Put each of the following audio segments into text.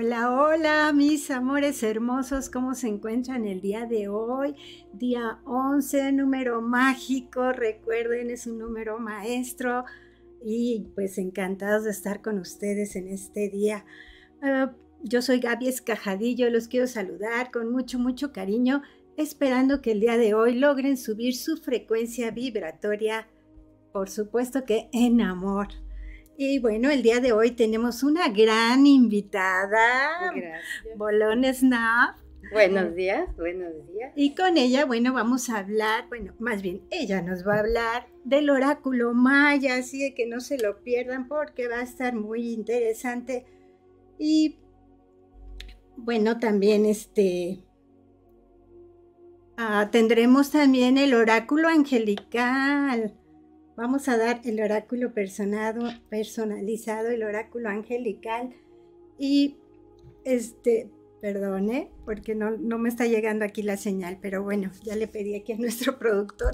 Hola, hola, mis amores hermosos, ¿cómo se encuentran el día de hoy? Día 11, número mágico, recuerden, es un número maestro y pues encantados de estar con ustedes en este día. Ah, yo soy Gaby Escajadillo, los quiero saludar con mucho, mucho cariño, esperando que el día de hoy logren subir su frecuencia vibratoria, por supuesto que en amor. Y bueno, el día de hoy tenemos una gran invitada, Gracias. Bolón Snap. Buenos días, buenos días. Y con ella, bueno, vamos a hablar, bueno, más bien ella nos va a hablar del oráculo maya, así de que no se lo pierdan porque va a estar muy interesante. Y bueno, también este ah, tendremos también el oráculo angelical. Vamos a dar el oráculo personalizado, el oráculo angelical. Y este, perdone, porque no, no me está llegando aquí la señal, pero bueno, ya le pedí aquí a nuestro productor.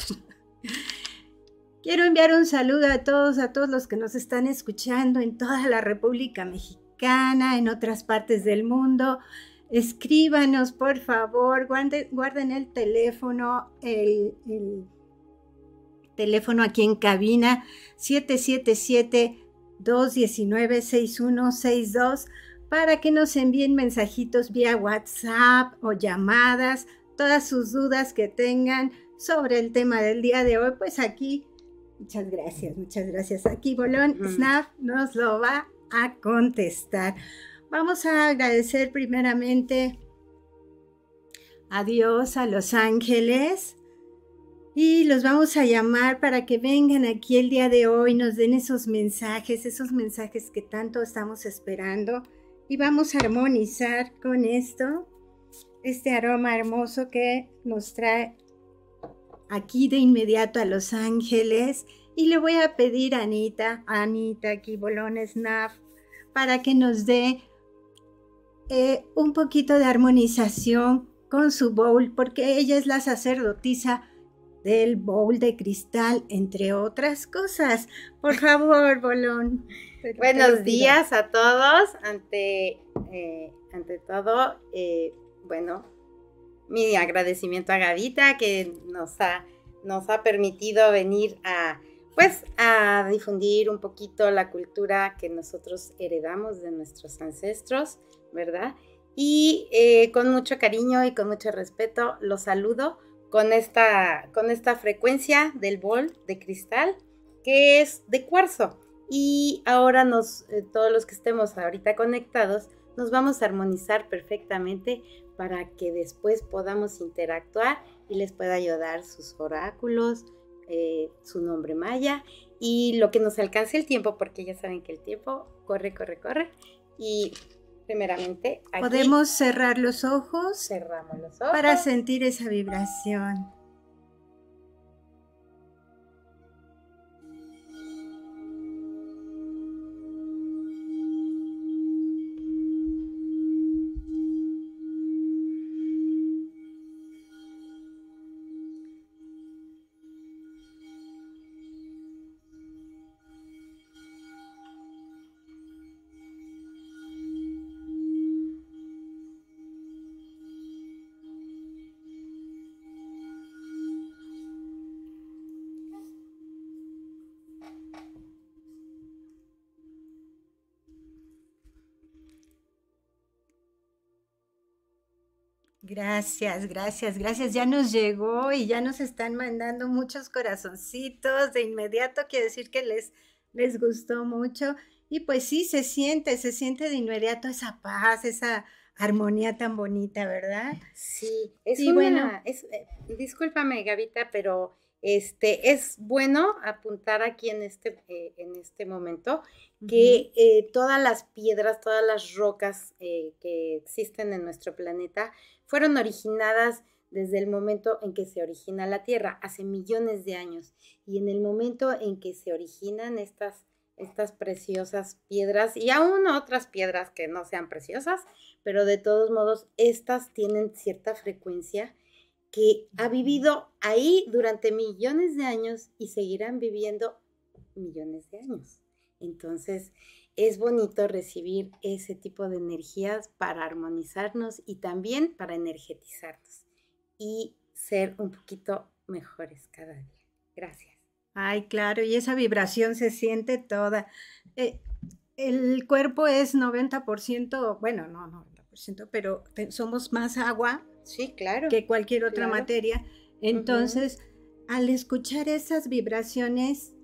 Quiero enviar un saludo a todos, a todos los que nos están escuchando en toda la República Mexicana, en otras partes del mundo. Escríbanos, por favor, guarden, el teléfono, el, el teléfono aquí en cabina 777-219-6162 para que nos envíen mensajitos vía WhatsApp o llamadas, todas sus dudas que tengan sobre el tema del día de hoy, pues aquí, muchas gracias, muchas gracias. Aquí Bolón Mm. Snap nos lo va a contestar. Vamos a agradecer primeramente a Dios, a los ángeles, y los vamos a llamar para que vengan aquí el día de hoy, nos den esos mensajes, esos mensajes que tanto estamos esperando. Y vamos a armonizar con esto, este aroma hermoso que nos trae aquí de inmediato a Los Ángeles. Y le voy a pedir a Anita, a Anita aquí, Bolón Snap, para que nos dé eh, un poquito de armonización con su bowl, porque ella es la sacerdotisa del bowl de cristal, entre otras cosas. Por favor, Bolón. Buenos días a todos. Ante, eh, ante todo, eh, bueno, mi agradecimiento a Gavita que nos ha, nos ha permitido venir a, pues, a difundir un poquito la cultura que nosotros heredamos de nuestros ancestros, ¿verdad? Y eh, con mucho cariño y con mucho respeto los saludo con esta, con esta frecuencia del bol de cristal que es de cuarzo. Y ahora nos, eh, todos los que estemos ahorita conectados, nos vamos a armonizar perfectamente para que después podamos interactuar y les pueda ayudar sus oráculos, eh, su nombre maya y lo que nos alcance el tiempo, porque ya saben que el tiempo corre, corre, corre. Y primeramente aquí Podemos cerrar los ojos cerramos los ojos. para sentir esa vibración. Gracias, gracias, gracias. Ya nos llegó y ya nos están mandando muchos corazoncitos. De inmediato quiere decir que les, les gustó mucho. Y pues sí, se siente, se siente de inmediato esa paz, esa armonía tan bonita, ¿verdad? Sí, es Y una, bueno. es, eh, discúlpame Gavita, pero Este, es bueno apuntar aquí en este, eh, en este momento que eh, todas las piedras, todas las rocas eh, que existen en nuestro planeta fueron originadas desde el momento en que se origina la Tierra, hace millones de años. Y en el momento en que se originan estas, estas preciosas piedras y aún otras piedras que no sean preciosas, pero de todos modos estas tienen cierta frecuencia que ha vivido ahí durante millones de años y seguirán viviendo millones de años. Entonces, es bonito recibir ese tipo de energías para armonizarnos y también para energetizarnos y ser un poquito mejores cada día. Gracias. Ay, claro, y esa vibración se siente toda. Eh, el cuerpo es 90%, bueno, no 90%, pero somos más agua Sí, claro. Que cualquier otra materia. Entonces, al escuchar esas vibraciones,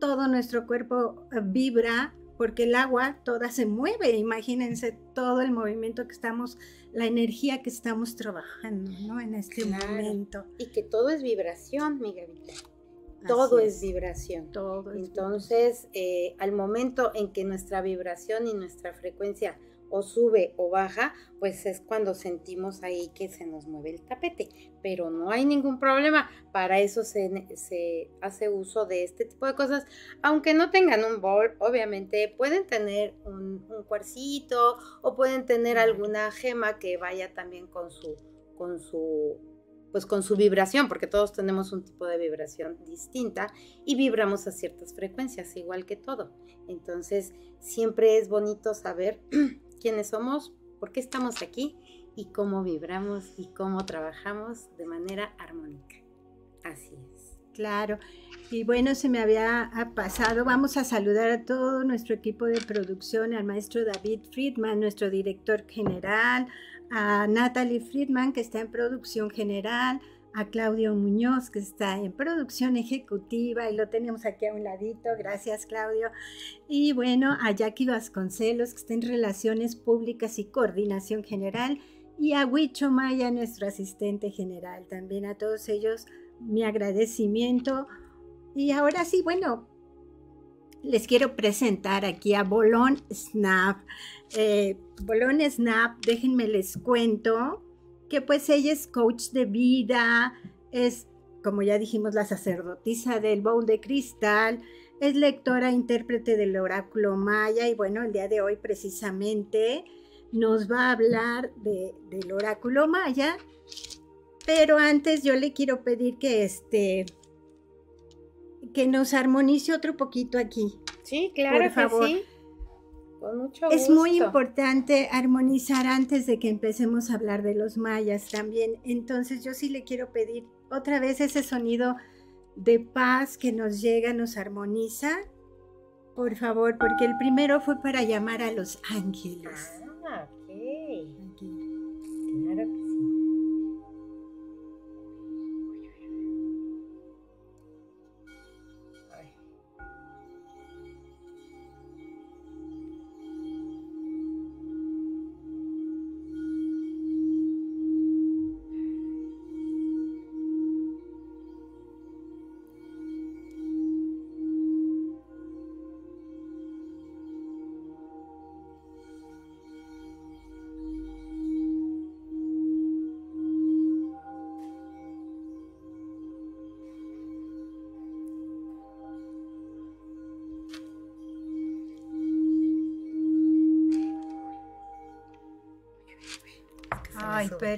todo nuestro cuerpo eh, vibra porque el agua toda se mueve. Imagínense todo el movimiento que estamos, la energía que estamos trabajando, ¿no? En este momento. Y que todo es vibración, mi Gavita. Todo es. vibración. Todo Entonces, eh, al momento en que nuestra vibración y nuestra frecuencia o sube o baja, pues es cuando sentimos ahí que se nos mueve el tapete. Pero no hay ningún problema. Para eso se, hace uso de este tipo de cosas. Aunque no tengan un bol, obviamente pueden tener un, un cuarcito o pueden tener alguna gema que vaya también con su, con su pues con su vibración, porque todos tenemos un tipo de vibración distinta y vibramos a ciertas frecuencias, igual que todo. Entonces, siempre es bonito saber quiénes somos, por qué estamos aquí y cómo vibramos y cómo trabajamos de manera armónica. Así es. Claro. Y bueno, se me había pasado. Vamos a saludar a todo nuestro equipo de producción, al maestro David Friedman, nuestro director general, a Natalie Friedman, que está en producción general, a Claudio Muñoz, que está en producción ejecutiva y lo tenemos aquí a un ladito. Gracias, Claudio. Y bueno, a Jackie Vasconcelos, que está en relaciones públicas y coordinación general. Y a Huicho Maya, nuestro asistente general. También a todos ellos mi agradecimiento. Y ahora sí, bueno, les quiero presentar aquí a Bolón Snap. Eh, Bolón Snap, déjenme les cuento que pues ella es coach de vida, es, como ya dijimos, la sacerdotisa del bowl de cristal, es lectora, intérprete del oráculo maya y bueno, el día de hoy precisamente nos va a hablar del oráculo maya, pero antes yo le quiero pedir que este que nos armonice otro poquito aquí. Sí, claro Por favor. sí. Es muy importante armonizar antes de que empecemos a hablar de los mayas también. Entonces yo sí le quiero pedir otra vez ese sonido de paz que nos llega, nos armoniza. Por favor, porque el primero fue para llamar a los ángeles. Ah, ok. Claro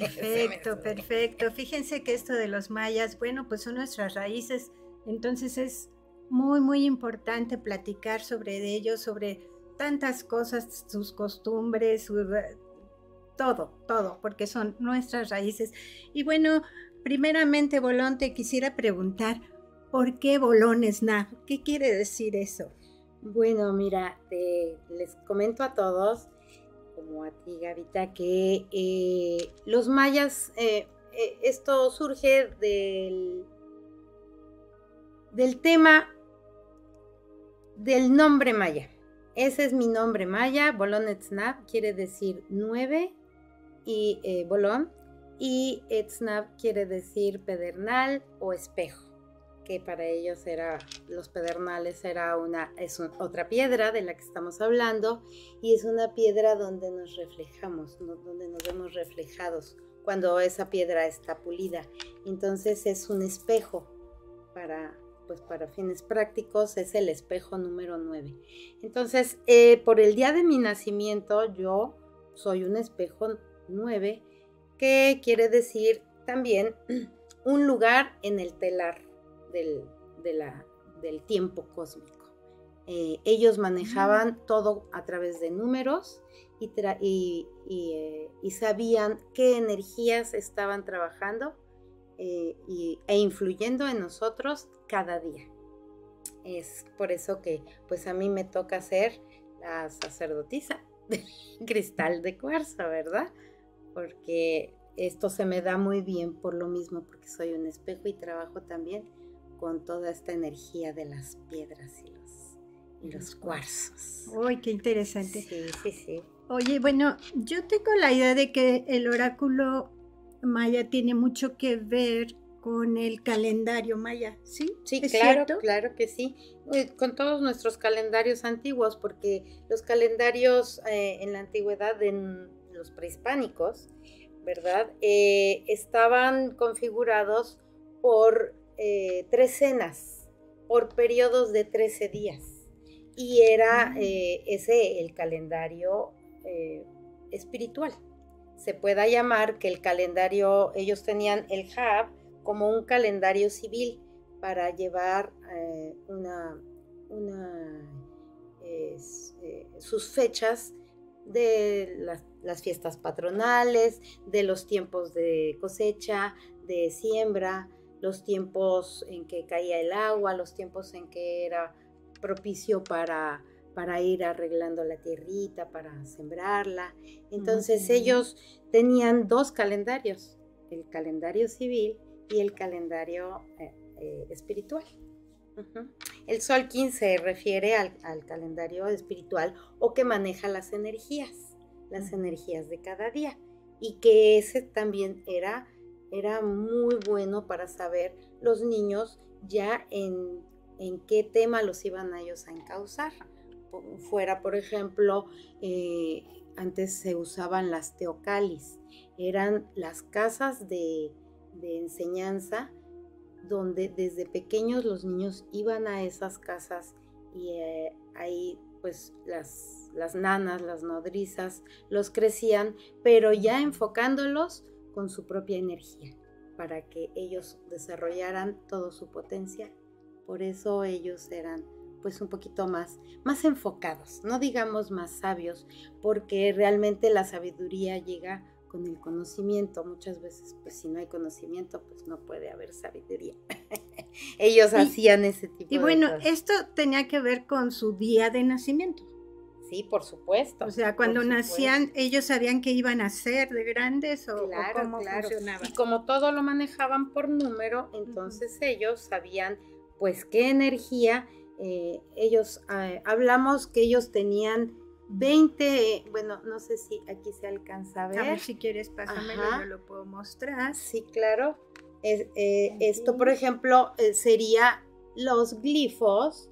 perfecto, perfecto. Fíjense que esto de los mayas, bueno, pues son nuestras raíces, entonces es muy, muy importante platicar sobre ellos, sobre tantas cosas, sus costumbres, todo, todo, porque son nuestras raíces. Y bueno, primeramente, Bolón, te quisiera preguntar, ¿por qué Bolón Snap? ¿Qué quiere decir eso? Bueno, mira, les comento a todos a ti, Gavita, que eh, los mayas, eh, eh, esto surge del, del tema del nombre maya. Ese es mi nombre maya, Bolón Etznab quiere decir nueve y Bolón y Etznab quiere decir pedernal o espejo. Que para ellos era los pedernales era una es otra piedra de la que estamos hablando y es una piedra donde nos reflejamos, donde nos vemos reflejados cuando esa piedra está pulida. Entonces es un espejo para pues para fines prácticos es el espejo número 9. Entonces, eh, por el día de mi nacimiento yo soy un espejo 9, que quiere decir también un lugar en el telar del, del tiempo cósmico. Eh, ellos manejaban todo a través de números y, eh, y, sabían qué energías estaban trabajando eh, e influyendo en nosotros cada día. Es por eso que pues a mí me toca ser la sacerdotisa del cristal de cuarzo, ¿verdad? Porque esto se me da muy bien por lo mismo, porque soy un espejo y trabajo también con toda esta energía de las piedras y los, y los cuarzos. ¡Uy, qué interesante! Sí, sí, sí. Oye, bueno, yo tengo la idea de que el oráculo maya tiene mucho que ver con el calendario maya, ¿sí? Sí, claro, claro que sí. Con todos nuestros calendarios antiguos, porque los calendarios eh, en la antigüedad, en los prehispánicos, ¿verdad? Eh, estaban configurados por eh, trecenas, por periodos de 13 días. Y era mm. eh, ese el calendario eh, espiritual. Se pueda llamar que el calendario, ellos tenían el Hab como un calendario civil para llevar una, sus fechas de las, las, fiestas patronales, de los tiempos de cosecha, de siembra, los tiempos en que caía el agua, los tiempos en que era propicio para, para ir arreglando la tierrita, para sembrarla. Entonces ellos tenían dos calendarios, el calendario civil y el calendario eh, eh, espiritual. El Sol 15 se refiere al, al, calendario espiritual o que maneja las energías, las energías de cada día. Y que ese también era era muy bueno para saber los niños ya en, qué tema los iban a ellos a encauzar. Fuera, por ejemplo, eh, antes se usaban las teocalis, eran las casas de, enseñanza donde desde pequeños los niños iban a esas casas y eh, ahí pues las, las nanas, las nodrizas los crecían, pero ya enfocándolos con su propia energía para que ellos desarrollaran toda su potencial. Por eso ellos eran pues un poquito más, más enfocados, no digamos más sabios, porque realmente la sabiduría llega con el conocimiento. Muchas veces, pues si no hay conocimiento, pues no puede haber sabiduría. Ellos hacían ese tipo de cosas. Y bueno, esto tenía que ver con su día de nacimiento. Sí, por supuesto. O sea, cuando nacían, ellos sabían que iban a ser de grandes o, cómo funcionaba. Y como todo lo manejaban por número, entonces ellos sabían, pues, qué energía. Eh, ellos, eh, hablamos que ellos tenían 20, bueno, no sé si aquí se alcanza a ver. A ver si quieres, pásamelo, yo lo puedo mostrar. Sí, claro. Eh, esto, por ejemplo, sería los glifos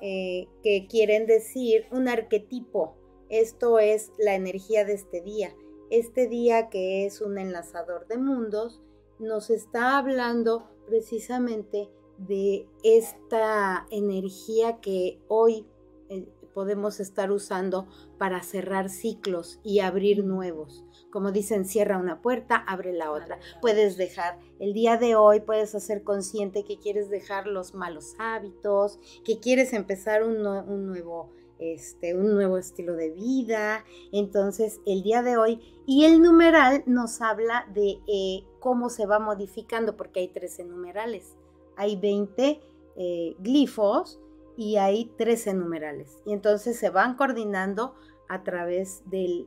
eh, que quieren decir un arquetipo. Esto es la energía de este día. Este día que es un enlazador de mundos nos está hablando precisamente de esta energía que hoy eh, podemos estar usando para cerrar ciclos y abrir nuevos. Como dicen, cierra una puerta, abre la otra. Puedes dejar el día de hoy, puedes hacer consciente que quieres dejar los malos hábitos, que quieres empezar un, nuevo este, un nuevo estilo de vida. Entonces, el día de hoy, y el numeral nos habla de eh, cómo se va modificando, porque hay 13 numerales, hay 20 eh, glifos y hay 13 numerales. Y entonces se van coordinando a través del,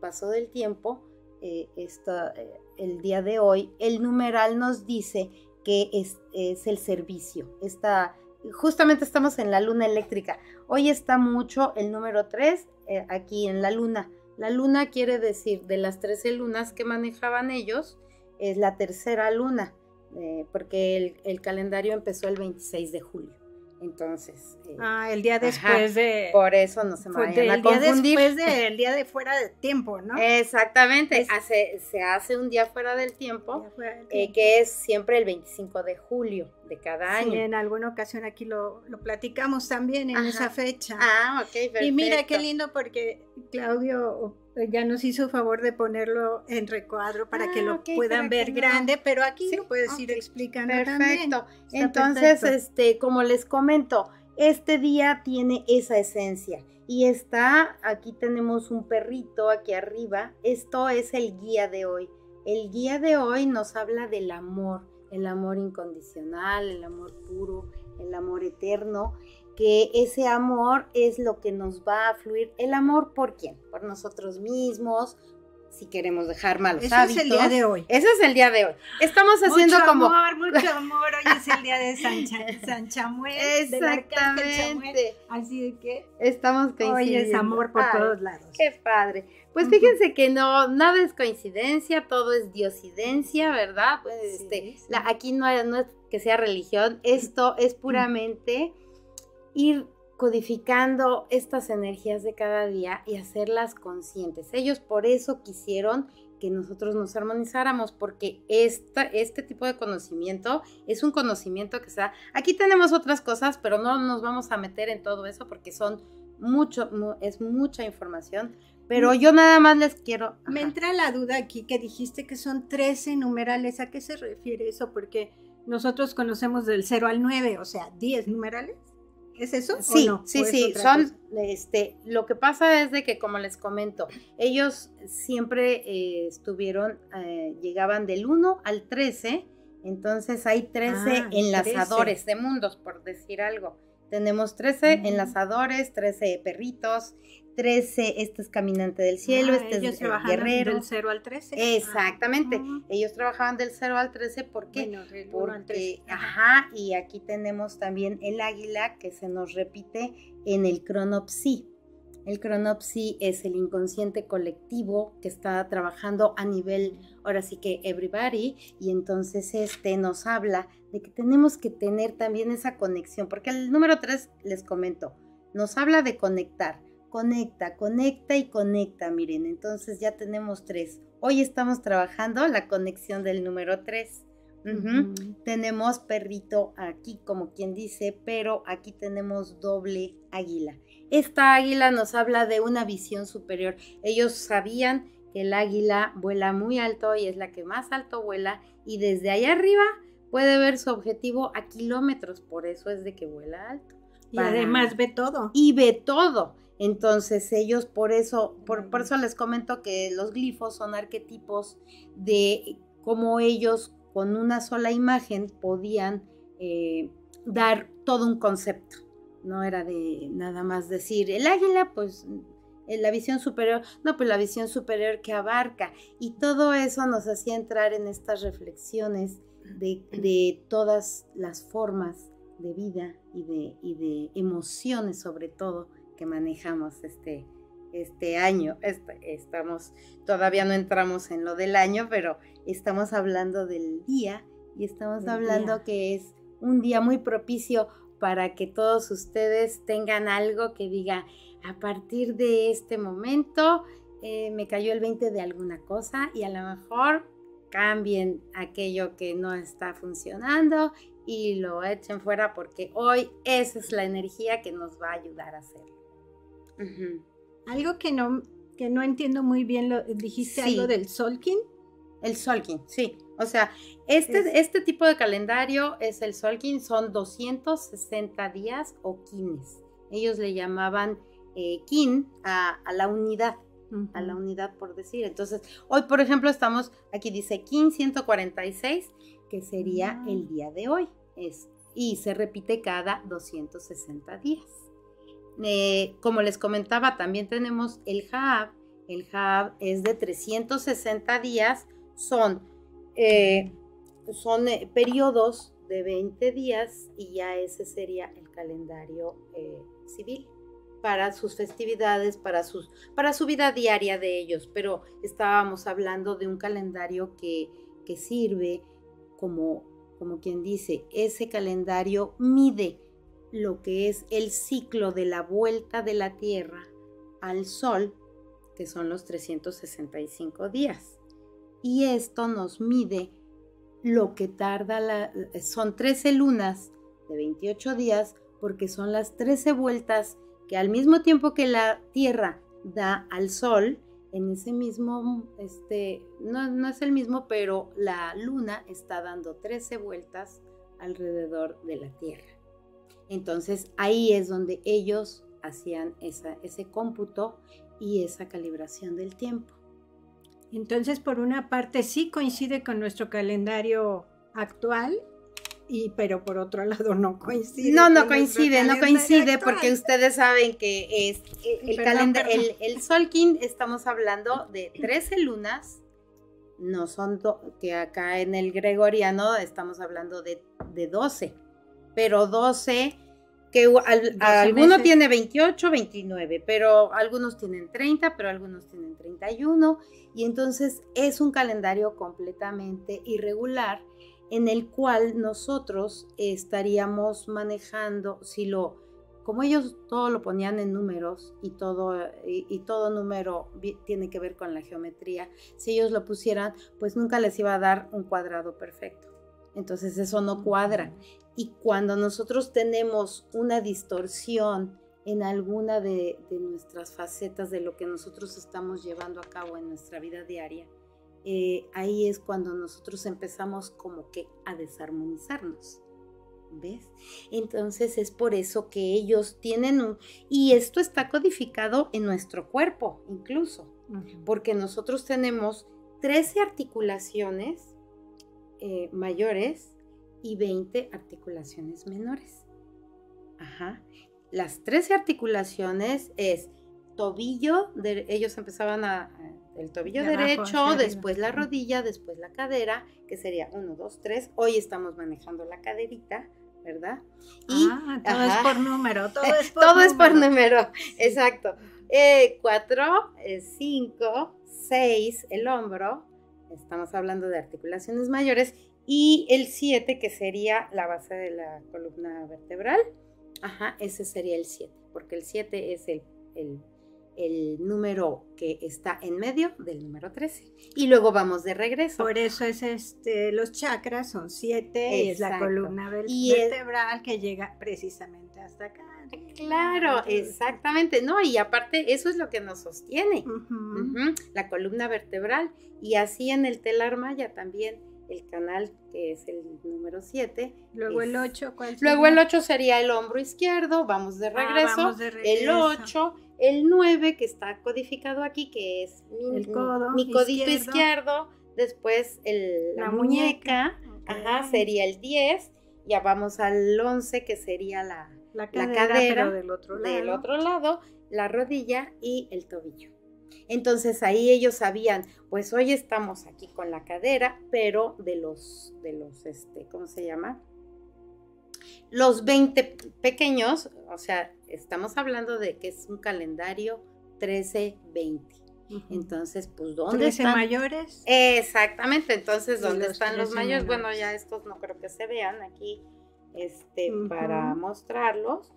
paso del tiempo. Eh, eh, el día de hoy, el numeral nos dice que es, el servicio. Está, justamente estamos en la luna eléctrica. Hoy está mucho el número 3 eh, aquí en la luna. La luna quiere decir de las 13 lunas que manejaban ellos, es la tercera luna. porque el, calendario empezó el 26 de julio. Entonces. Eh, ah, el día después de. Por eso no se me vayan a confundir. Día después del día de fuera de tiempo, ¿no? Exactamente. hace, se hace un día fuera del tiempo, eh, que es siempre el 25 de julio de cada año. En alguna ocasión aquí lo, lo platicamos también en esa fecha. Ah, ok, perfecto. Y mira qué lindo porque Claudio ya nos hizo favor de ponerlo en recuadro para que ah, lo puedan ver grande, pero aquí lo puedes ir explicando perfecto. Entonces, este, como les comento, este día tiene esa esencia y está, aquí tenemos un perrito aquí arriba, esto es el guía de hoy. El guía de hoy nos habla del amor, el amor incondicional, el amor puro, el amor eterno que ese amor es lo que nos va a fluir. ¿El amor por quién? Por nosotros mismos, si queremos dejar malos Ese hábitos. es el día de hoy. Ese es el día de hoy. Estamos haciendo mucho como... Amor, mucho amor, hoy es el día de San, Chamuel. Exactamente. Así de que... Estamos coincidiendo. Hoy es amor por todos lados. Qué padre. Pues fíjense que no, nada es coincidencia, todo es diosidencia, ¿verdad? Pues, este, aquí no, no es que sea religión, esto es puramente ir codificando estas energías de cada día y hacerlas conscientes. Ellos por eso quisieron que nosotros nos armonizáramos, porque esta, este tipo de conocimiento es un conocimiento que sea... Aquí tenemos otras cosas, pero no nos vamos a meter en todo eso porque son mucho, es mucha información, pero yo nada más les quiero... Me entra la duda aquí que dijiste que son 13 numerales, ¿a qué se refiere eso? Porque nosotros conocemos del 0 al 9, o sea, 10 numerales. ¿Es eso? Sí, no? sí, sí. Son, este, lo que pasa es de que, como les comento, ellos siempre eh, estuvieron, eh, llegaban del 1 al 13, entonces hay 13 ah, enlazadores de mundos, por decir algo. Tenemos 13 mm. enlazadores, 13 perritos, 13, este es caminante del cielo, ah, este es guerrero. Del 0 al 13. Exactamente. Ah. Ellos trabajaban del 0 al 13 ¿por qué? Porque, ajá, y aquí tenemos también el águila que se nos repite en el cronopsi. El cronopsi es el inconsciente colectivo que está trabajando a nivel, ahora sí que everybody, y entonces este nos habla de que tenemos que tener también esa conexión, porque el número 3, les comento, nos habla de conectar conecta, conecta y conecta, miren, entonces ya tenemos tres. Hoy estamos trabajando la conexión del número tres. Tenemos perrito aquí, como quien dice, pero aquí tenemos doble águila. Esta águila nos habla de una visión superior. Ellos sabían que el águila vuela muy alto y es la que más alto vuela y desde allá arriba puede ver su objetivo a kilómetros, por eso es de que vuela alto. Y además ve todo. Y ve todo. Entonces ellos por eso, por, eso les comento que los glifos son arquetipos de cómo ellos con una sola imagen podían eh, dar todo un concepto. No era de nada más decir el águila, pues la visión superior, no, pues la visión superior que abarca. Y todo eso nos hacía entrar en estas reflexiones de, de todas las formas de vida y de, y de emociones sobre todo que manejamos este, este año. estamos, todavía no entramos en lo del año, pero estamos hablando del día y estamos hablando que es un día muy propicio para que todos ustedes tengan algo que diga, a partir de este momento eh, me cayó el 20 de alguna cosa y a lo mejor cambien aquello que no está funcionando y lo echen fuera porque hoy esa es la energía que nos va a ayudar a hacerlo. Algo que no, que no entiendo muy bien, lo, dijiste algo del Solkin. El Solkin, sí. O sea, este, este tipo de calendario es el Solkin, son 260 días o kines. Ellos le llamaban eh, kin a, la unidad, a la unidad por decir. Entonces, hoy, por ejemplo, estamos, aquí dice kin 146, que sería el ah. día de hoy. Es, y se repite cada 260 días. Eh, como les comentaba, también tenemos el HAB. El HAB es de 360 días, son, eh, son eh, periodos de 20 días y ya ese sería el calendario civil para sus festividades, para, sus, para su vida diaria de ellos. Pero estábamos hablando de un calendario que, que sirve como como quien dice, ese calendario mide lo que es el ciclo de la vuelta de la Tierra al Sol, que son los 365 días. Y esto nos mide lo que tarda la... Son 13 lunas de 28 días porque son las 13 vueltas que al mismo tiempo que la Tierra da al Sol, en ese mismo, este, no, no es el mismo, pero la Luna está dando 13 vueltas alrededor de la Tierra. Entonces ahí es donde ellos hacían ese cómputo y esa calibración del tiempo. Entonces, por una parte, sí coincide con nuestro calendario actual, y, pero por otro lado no coincide. No, no coincide, no coincide porque ustedes saben que es el, calendario, el, el Solkin, estamos hablando de 13 lunas, no son que acá en el gregoriano estamos hablando de, de 12 pero 12, que alguno tiene 28, 29, pero algunos tienen 30, pero algunos tienen 31, y entonces es un calendario completamente irregular en el cual nosotros estaríamos manejando, si lo, como ellos todo lo ponían en números y todo, y, todo número tiene que ver con la geometría, si ellos lo pusieran, pues nunca les iba a dar un cuadrado perfecto. Entonces eso no cuadra. Y cuando nosotros tenemos una distorsión en alguna de, nuestras facetas de lo que nosotros estamos llevando a cabo en nuestra vida diaria, eh, ahí es cuando nosotros empezamos como que a desarmonizarnos. ¿Ves? Entonces es por eso que ellos tienen un... Y esto está codificado en nuestro cuerpo incluso, porque nosotros tenemos 13 articulaciones eh, mayores y 20 articulaciones menores. Ajá. Las 13 articulaciones es tobillo, de, ellos empezaban a, el tobillo derecho, después la rodilla, después la cadera, que sería 1, 2, 3. Hoy estamos manejando la caderita, ¿verdad? Y, ah, todo es por número, todo es por todo número. es por número, exacto. 4, 5, 6, el hombro, estamos hablando de articulaciones mayores, y el 7, que sería la base de la columna vertebral, ajá, ese sería el 7, porque el 7 es el, el, número que está en medio del número 13. Y luego vamos de regreso. Por eso es este, los chakras son 7 y es la columna vertebral que llega precisamente hasta acá. Claro, exactamente, ¿no? Y aparte, eso es lo que nos sostiene, la columna vertebral. Y así en el telar maya también el canal que es el número 7. Luego el 8, ¿cuál Luego el 8 sería el hombro izquierdo, vamos de, ah, regreso, El 8, el 9 que está codificado aquí, que es mi, Codo, mi codito izquierdo. después el, la, muñeca, ajá, sería el 10, ya vamos al 11 que sería la, la cadera, del, otro del otro lado, la rodilla y el tobillo. Entonces ahí ellos sabían, pues hoy estamos aquí con la cadera, pero de los, de los, este, ¿cómo se llama? Los 20 pequeños, o sea, estamos hablando de que es un calendario 13-20. Entonces, pues, ¿dónde están? mayores? Exactamente, entonces, ¿dónde están los mayores? Bueno, ya estos no creo que se vean aquí este, para mostrarlos,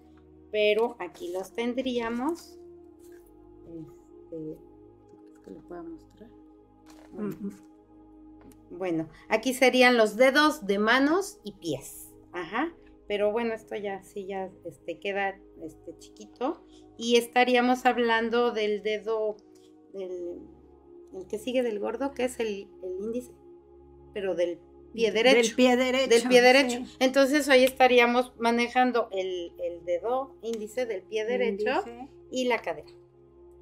pero aquí los tendríamos. Que lo pueda mostrar. Bueno. aquí serían los dedos de manos y pies. Ajá. Pero bueno, esto ya sí ya este, queda este, chiquito. Y estaríamos hablando del dedo, del, el que sigue del gordo, que es el, índice, pero del pie derecho. Del pie derecho. Del pie derecho. Entonces hoy estaríamos manejando el, dedo índice del pie derecho y la cadera.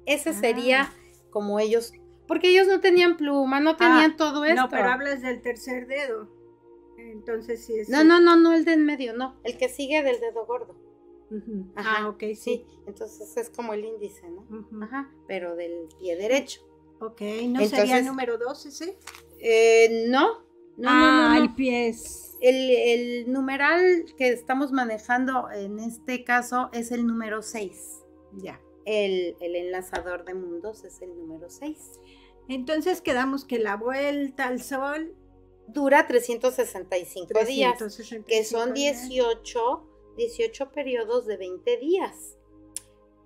Ese sería ah como ellos, porque ellos no tenían pluma, no tenían ah, todo esto. No, pero hablas del tercer dedo. Entonces sí es. No, no, no, no el de en medio, no, el que sigue del dedo gordo. Ajá, ah, ok, sí. Entonces es como el índice, ¿no? Ajá, pero del pie derecho. Ok, ¿no sería el número dos ese? Eh, no, no, ah, no, el pie es... El, el, numeral que estamos manejando en este caso es el número 6. Ya el, enlazador de mundos es el número 6. Entonces quedamos que la vuelta al sol dura 365, días, que son 18, 18 periodos de 20 días.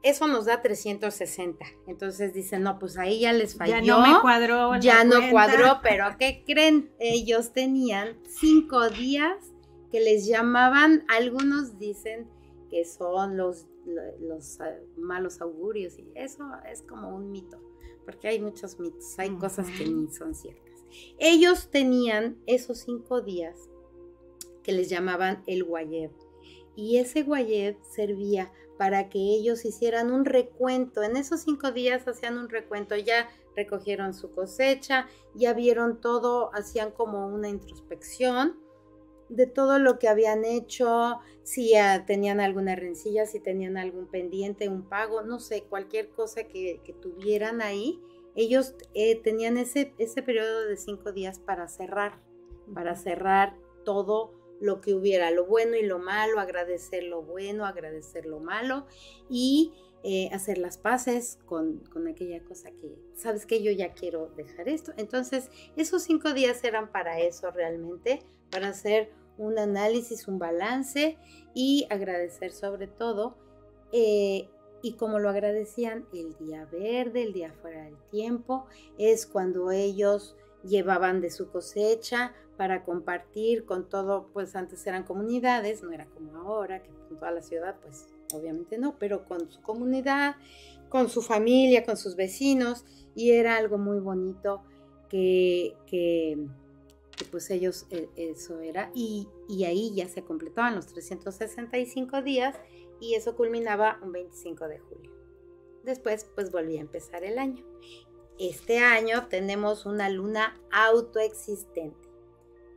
Eso nos da 360. Entonces dicen, no, pues ahí ya les falló. Ya no me cuadró. Ya no cuadró, pero ¿qué creen? Ellos tenían cinco días que les llamaban, algunos dicen que son los, los, ah, malos augurios y eso es como un mito, porque hay muchos mitos, hay cosas que ni son ciertas. Ellos tenían esos cinco días que les llamaban el guayeb y ese guayeb servía para que ellos hicieran un recuento. En esos cinco días hacían un recuento, ya recogieron su cosecha, ya vieron todo, hacían como una introspección de todo lo que habían hecho, si tenían alguna rencilla, si tenían algún pendiente, un pago, no sé, cualquier cosa que, tuvieran ahí. Ellos eh, tenían ese, ese periodo de cinco días para cerrar, para cerrar todo lo que hubiera, lo bueno y lo malo, agradecer lo bueno, agradecer lo malo y eh, hacer las paces con, con, aquella cosa que, sabes que yo ya quiero dejar esto. Entonces, esos cinco días eran para eso realmente, para hacer un análisis, un balance y agradecer sobre todo. Eh, y como lo agradecían el día verde, el día fuera del tiempo, es cuando ellos llevaban de su cosecha para compartir con todo, pues antes eran comunidades, no era como ahora, que con toda la ciudad, pues obviamente no, pero con su comunidad, con su familia, con sus vecinos, y era algo muy bonito que, que pues ellos eh, eso era, y, y, ahí ya se completaban los 365 días y eso culminaba un 25 de julio. Después pues volvía a empezar el año. Este año tenemos una luna autoexistente.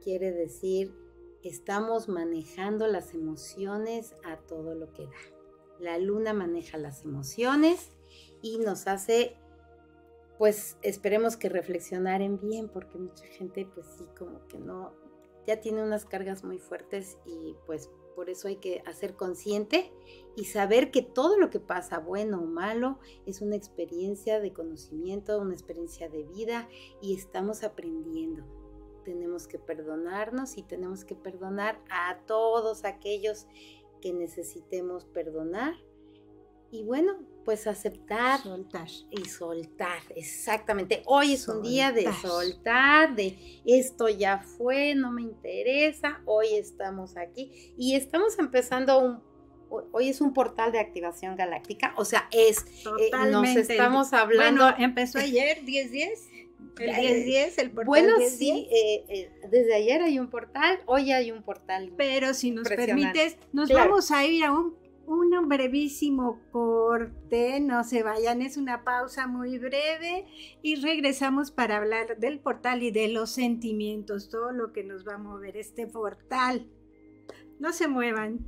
Quiere decir, estamos manejando las emociones a todo lo que da. La luna maneja las emociones y nos hace pues esperemos que reflexionaren bien, porque mucha gente pues sí, como que no, ya tiene unas cargas muy fuertes y pues por eso hay que hacer consciente y saber que todo lo que pasa, bueno o malo, es una experiencia de conocimiento, una experiencia de vida y estamos aprendiendo. Tenemos que perdonarnos y tenemos que perdonar a todos aquellos que necesitemos perdonar. Y bueno, pues aceptar soltar. y soltar, exactamente. Hoy es un día de soltar, de esto ya fue, no me interesa, hoy estamos aquí y estamos empezando un, hoy es un portal de activación galáctica, o sea, es, eh, nos estamos hablando. Bueno, empezó ayer, 10-10. El 10-10, el portal Bueno, sí, eh, eh, desde ayer hay un portal, hoy hay un portal. Pero si nos permites, nos vamos a ir a un un brevísimo corte, no se vayan, es una pausa muy breve y regresamos para hablar del portal y de los sentimientos, todo lo que nos va a mover este portal. No se muevan.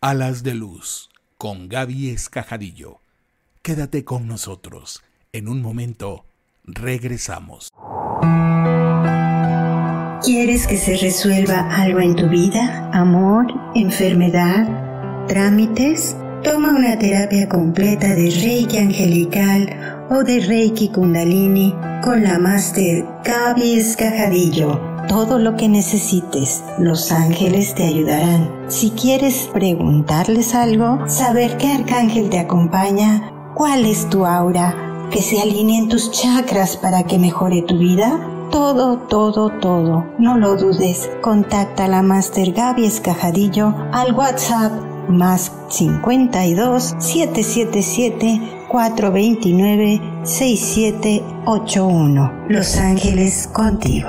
Alas de Luz con Gaby Escajadillo. Quédate con nosotros. En un momento regresamos. ¿Quieres que se resuelva algo en tu vida? ¿Amor? ¿Enfermedad? ¿Trámites? Toma una terapia completa de Reiki Angelical o de Reiki Kundalini con la Master Gaby Escajadillo. Todo lo que necesites, los ángeles te ayudarán. Si quieres preguntarles algo, saber qué arcángel te acompaña, cuál es tu aura, que se alineen tus chakras para que mejore tu vida, todo, todo, todo. No lo dudes. Contacta a la Master Gaby Escajadillo al WhatsApp más 52 777 429 6781. Los Ángeles contigo.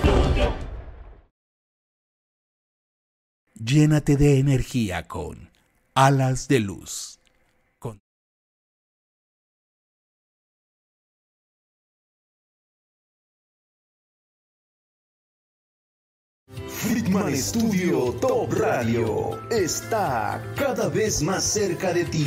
Llénate de energía con alas de luz. Friedman Studio Top Radio está cada vez más cerca de ti.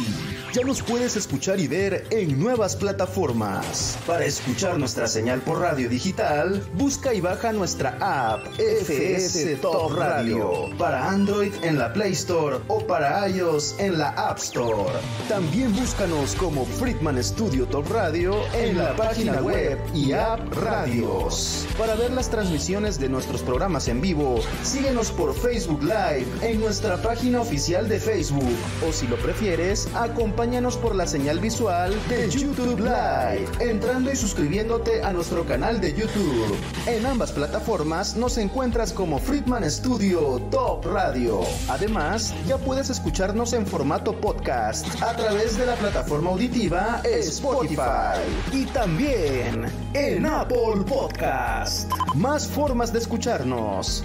Ya nos puedes escuchar y ver en nuevas plataformas. Para escuchar nuestra señal por radio digital, busca y baja nuestra app FS Top Radio para Android en la Play Store o para iOS en la App Store. También búscanos como Friedman Studio Top Radio en la página web y app Radios. Para ver las transmisiones de nuestros programas en vivo, síguenos por Facebook Live en nuestra página oficial de Facebook o si lo prefieres, acompáñanos por la señal visual de YouTube Live, entrando y suscribiéndote a nuestro canal de YouTube. En ambas plataformas nos encuentras como Friedman Studio Top Radio. Además, ya puedes escucharnos en formato podcast a través de la plataforma auditiva Spotify y también en Apple Podcast. Más formas de escucharnos,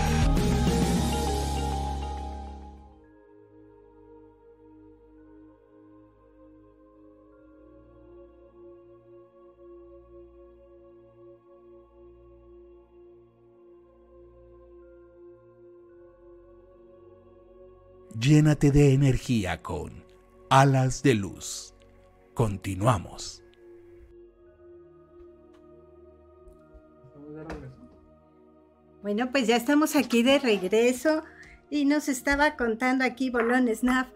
Llénate de energía con alas de luz. Continuamos. Bueno, pues ya estamos aquí de regreso y nos estaba contando aquí Bolón Snap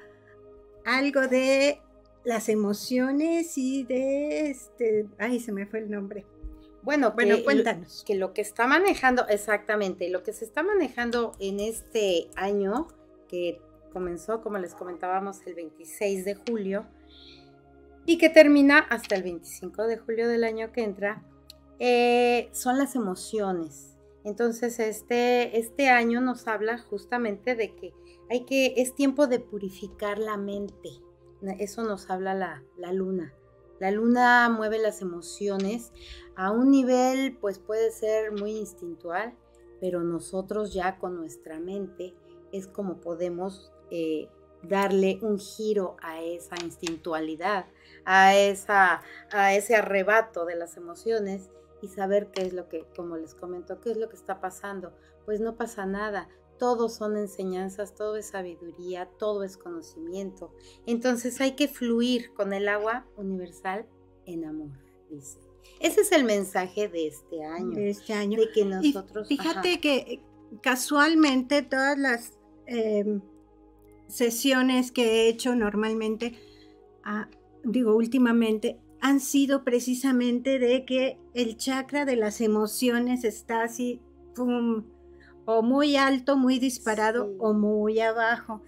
algo de las emociones y de este, ay, se me fue el nombre. Bueno, bueno, cuéntanos. Que lo que está manejando, exactamente, lo que se está manejando en este año, que comenzó, como les comentábamos, el 26 de julio y que termina hasta el 25 de julio del año que entra, eh, son las emociones. Entonces, este, este año nos habla justamente de que hay que, es tiempo de purificar la mente. Eso nos habla la, la luna. La luna mueve las emociones a un nivel, pues puede ser muy instintual, pero nosotros ya con nuestra mente es como podemos eh, darle un giro a esa instintualidad, a, esa, a ese arrebato de las emociones y saber qué es lo que, como les comento, qué es lo que está pasando. Pues no pasa nada, todo son enseñanzas, todo es sabiduría, todo es conocimiento. Entonces hay que fluir con el agua universal en amor, dice. Ese es el mensaje de este año. De este año. De que nosotros. fíjate que eh, casualmente todas las em, sesiones que he hecho normalmente, ah, digo últimamente, han sido precisamente de que el chakra de las emociones está así, o muy alto, muy disparado, o muy abajo.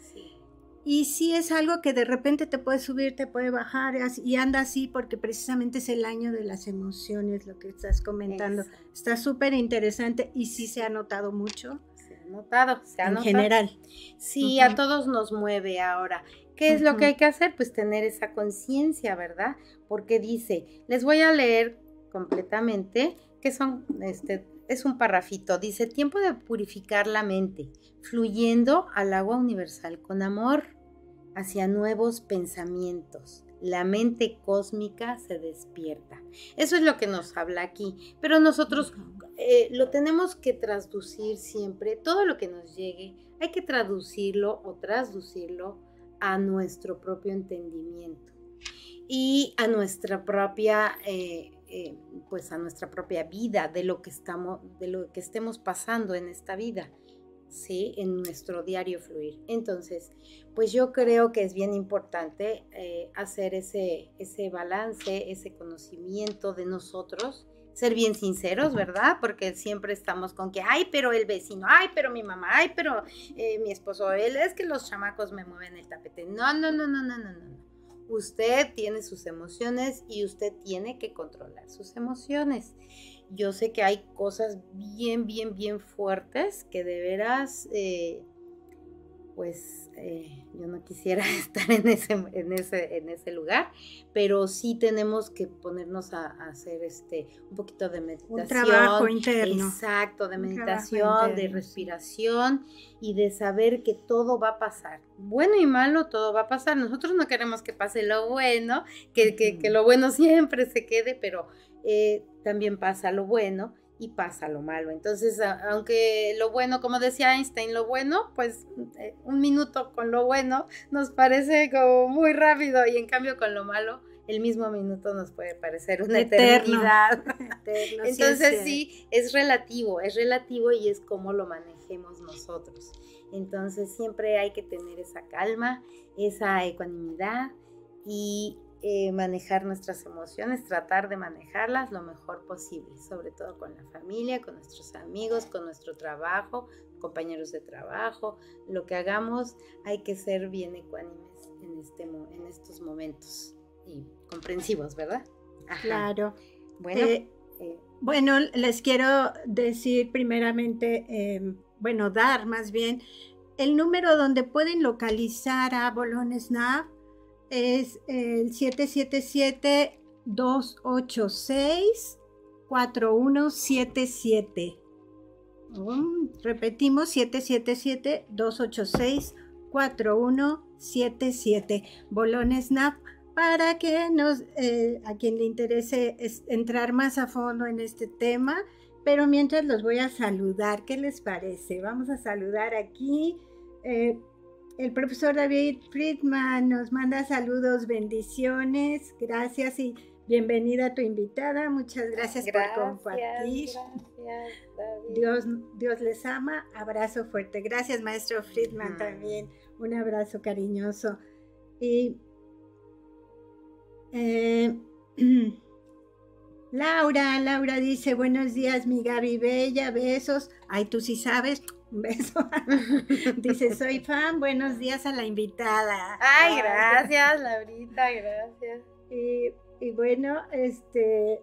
Y sí es algo que de repente te puede subir, te puede bajar, y anda así porque precisamente es el año de las emociones, lo que estás comentando. Está súper interesante y sí se ha notado mucho notado, se ha en general. Sí, a todos nos mueve ahora. ¿Qué es lo que hay que hacer? Pues tener esa conciencia, ¿verdad? Porque dice, les voy a leer completamente, que son, este, es un parrafito, dice, tiempo de purificar la mente, fluyendo al agua universal con amor, hacia nuevos pensamientos. La mente cósmica se despierta. Eso es lo que nos habla aquí. Pero nosotros eh, lo tenemos que traducir siempre, todo lo que nos llegue, hay que traducirlo o traducirlo a nuestro propio entendimiento y a nuestra propia, eh, eh, pues a nuestra propia vida, de lo que estamos, de lo que estemos pasando en esta vida. ¿sí? En nuestro diario fluir. Entonces, pues yo creo que es bien importante hacer ese, ese balance, ese conocimiento de nosotros ser bien sinceros, ¿verdad? Porque siempre estamos con que, ay, pero el vecino, ay, pero mi mamá, ay, pero eh, mi esposo, él es que los chamacos me mueven el tapete. No, no, no, no, no, no, no. Usted tiene sus emociones y usted tiene que controlar sus emociones. Yo sé que hay cosas bien, bien, bien fuertes que de veras, eh, pues eh, yo no quisiera estar en ese, en, ese, en ese lugar, pero sí tenemos que ponernos a, hacer este un poquito de meditación. Un trabajo interno. Exacto, de meditación, de respiración y de saber que todo va a pasar. Bueno y malo, todo va a pasar. Nosotros no queremos que pase lo bueno, que, que, que lo bueno siempre se quede, pero eh, también pasa lo bueno y pasa lo malo. Entonces, aunque lo bueno, como decía Einstein, lo bueno, pues eh, un minuto con lo bueno nos parece como muy rápido y en cambio con lo malo, el mismo minuto nos puede parecer una eternidad. Entonces sí, es relativo, es relativo y es como lo manejemos nosotros. Entonces siempre hay que tener esa calma, esa ecuanimidad y eh, manejar nuestras emociones, tratar de manejarlas lo mejor posible, sobre todo con la familia, con nuestros amigos, con nuestro trabajo, compañeros de trabajo. Lo que hagamos hay que ser bien ecuánimes en, este, en estos momentos y comprensivos, ¿verdad? Claro. Bueno, eh, eh, bueno, les quiero decir primeramente, em, bueno, dar más bien el número donde pueden localizar a Bolón Snap es el 777-286-4177. Um, repetimos, 777-286-4177. Bolón Snap para que nos, eh, a quien le interese entrar más a fondo en este tema. Pero mientras los voy a saludar, ¿qué les parece? Vamos a saludar aquí. Eh, el profesor David Friedman nos manda saludos, bendiciones, gracias y bienvenida a tu invitada. Muchas gracias, por compartir. Dios, Dios les ama. Abrazo fuerte. Gracias, maestro Friedman, también. Un abrazo cariñoso. Y eh, Laura, Laura dice, buenos días, mi Gaby Bella, besos. Ay, tú sí sabes, un beso. Dice, soy fan, buenos días a la invitada. Ay, gracias, Laurita, gracias. Y, bueno, este,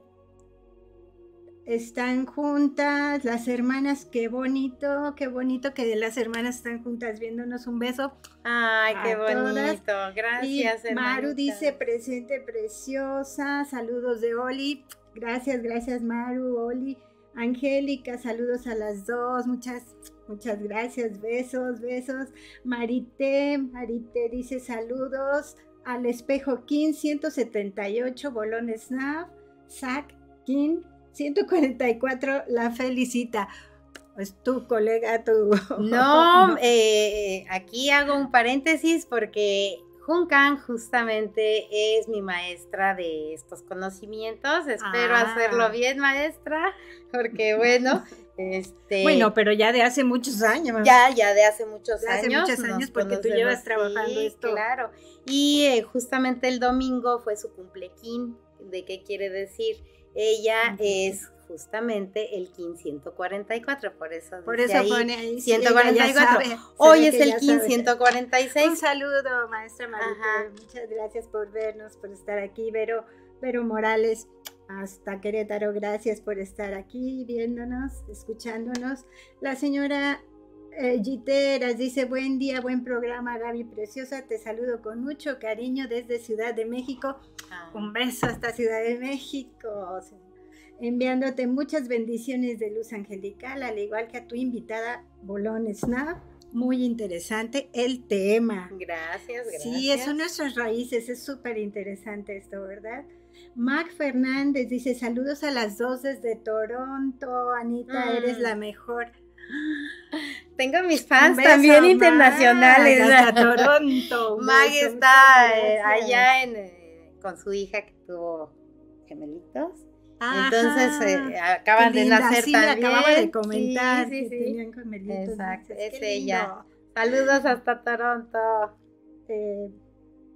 están juntas las hermanas, qué bonito, qué bonito que las hermanas están juntas viéndonos un beso. Ay, qué bonito, gracias. Y Maru dice presente preciosa, saludos de Oli, gracias, gracias Maru, Oli. Angélica, saludos a las dos, muchas, muchas gracias, besos, besos. Marité, Marité dice saludos al espejo King 178, Bolón Snap, Zack King 144, la felicita. Pues tu colega, tu... No, eh, aquí hago un paréntesis porque Juncan justamente es mi maestra de estos conocimientos. Espero hacerlo ah. bien, maestra, porque bueno, este. Bueno, pero ya de hace muchos años. Ya, ya de hace muchos de años. Hace muchos años, porque tú llevas trabajando esto. Claro. Y eh, justamente el domingo fue su cumplequín. ¿De qué quiere decir? Ella es justamente el 1544, por eso por eso pone ahí 144. Hoy es el 1546. Un saludo, maestra Marita. Muchas gracias por vernos, por estar aquí, Vero, Vero Morales. Hasta Querétaro, gracias por estar aquí viéndonos, escuchándonos. La señora eh, Giteras dice, buen día, buen programa, Gaby Preciosa, te saludo con mucho cariño desde Ciudad de México. Ah. Un beso hasta Ciudad de México enviándote muchas bendiciones de luz angelical, al igual que a tu invitada Bolón Snap. Muy interesante el tema. Gracias, gracias. Sí, son nuestras raíces, es súper interesante esto, ¿verdad? Mac Fernández dice, saludos a las dos desde Toronto, Anita, mm. eres la mejor. Tengo mis fans también internacionales. Hasta Toronto. Mag está eh, allá en, eh, con su hija que tuvo gemelitos. Entonces eh, acaban de nacer también. acababa de comentar que tenían Exacto, es ella. Saludos hasta Toronto. Eh,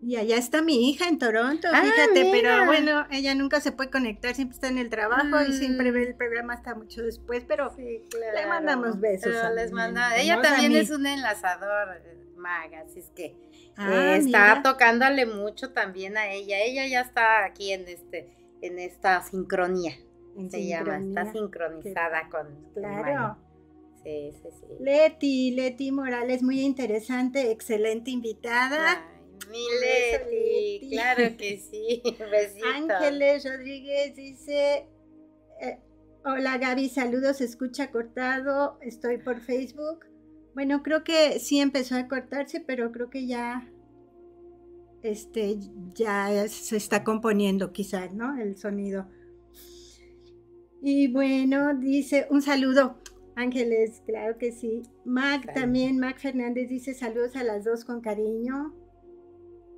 y allá está mi hija en Toronto, ah, fíjate, pero bueno, ella nunca se puede conectar, siempre está en el trabajo y siempre mm. ve el programa hasta mucho después, pero le mandamos besos. les manda, ella también es un enlazador, maga, así es que ah, eh, está tocándole mucho también a ella. Ella ya está aquí en este en esta sincronía. se llama, está sincronizada con. Claro. Sí, sí, sí. Leti, Leti Morales, muy interesante, excelente invitada. Ay, mi Leti, claro que sí. Besito. Ángeles Rodríguez dice, eh, hola Gaby, saludos, escucha cortado, estoy por Facebook. Bueno, creo que sí empezó a cortarse, pero creo que ya, este, ya se está componiendo quizás, ¿no? El sonido. Y bueno, dice, un saludo. Ángeles, claro que sí. Mac también, Mac Fernández dice saludos a las dos con cariño.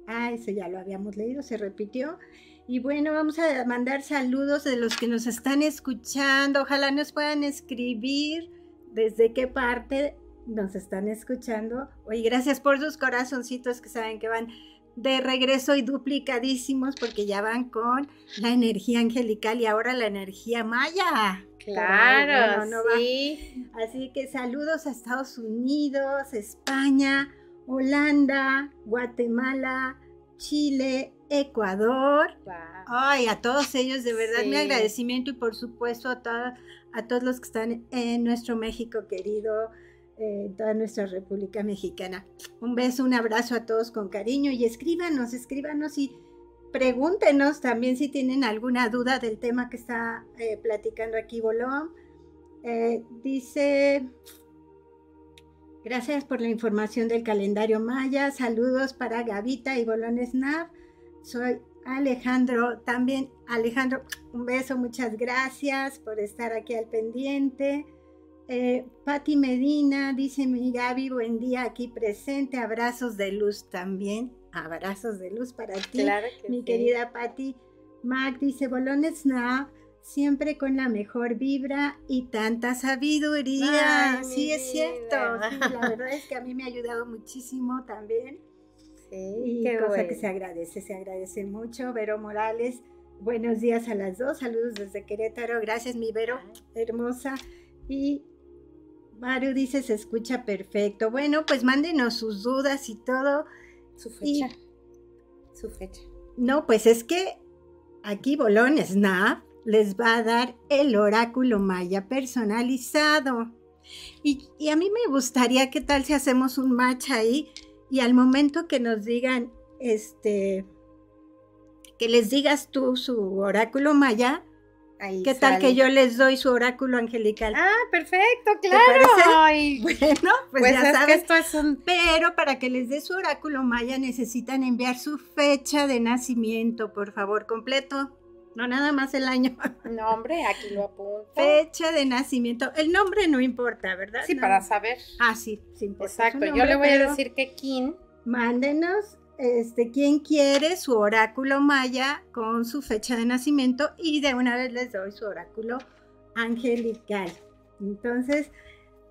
Ah, eso ya lo habíamos leído, se repitió. Y bueno, vamos a mandar saludos de los que nos están escuchando. Ojalá nos puedan escribir desde qué parte nos están escuchando. Oye, gracias por sus corazoncitos que saben que van de regreso y duplicadísimos porque ya van con la energía angelical y ahora la energía maya. Claro, sí. Así que saludos a Estados Unidos, España, Holanda, Guatemala, Chile, Ecuador. Ay, a todos ellos, de verdad, mi agradecimiento y por supuesto a, a todos los que están en nuestro México querido, en toda nuestra República Mexicana. Un beso, un abrazo a todos con cariño y escríbanos, escríbanos y pregúntenos también si tienen alguna duda del tema que está eh, platicando aquí Bolón. Eh, dice, gracias por la información del calendario maya, saludos para Gavita y Bolón Snap. Soy Alejandro, también Alejandro, un beso, muchas gracias por estar aquí al pendiente. Eh, Patti Medina dice, mi Gaby, buen día aquí presente, abrazos de luz también, abrazos de luz para ti, mi querida Patti. Mac dice, Bolones Snap, siempre con la mejor vibra y tanta sabiduría. sí, es cierto, la verdad es que a mí me ha ayudado muchísimo también. Sí, y cosa que se agradece, se agradece mucho. Vero Morales, buenos días a las dos, saludos desde Querétaro, gracias mi Vero, hermosa. Y Mario dice se escucha perfecto. Bueno, pues mándenos sus dudas y todo. Su fecha. Su fecha. No, pues es que aquí Bolón Snap les va a dar el oráculo maya personalizado. Y, y, a mí me gustaría, ¿qué tal si hacemos un match ahí? Y al momento que nos digan, este, que les digas tú su oráculo maya, ¿Qué tal que yo les doy su oráculo angelical? Ah, perfecto, claro. Bueno, pues, pues ya sabes. esto es un... Pero para que les dé su oráculo maya necesitan enviar su fecha de nacimiento, por favor, completo. No nada más el año. Nombre, aquí lo apunto. Fecha de nacimiento. El nombre no importa, ¿verdad? Sí, para saber. Ah, sí, sí importa. Exacto. yo le voy a decir que Kim. Mándenos este, quien quiere su oráculo maya con su fecha de nacimiento y de una vez les doy su oráculo angelical. Entonces,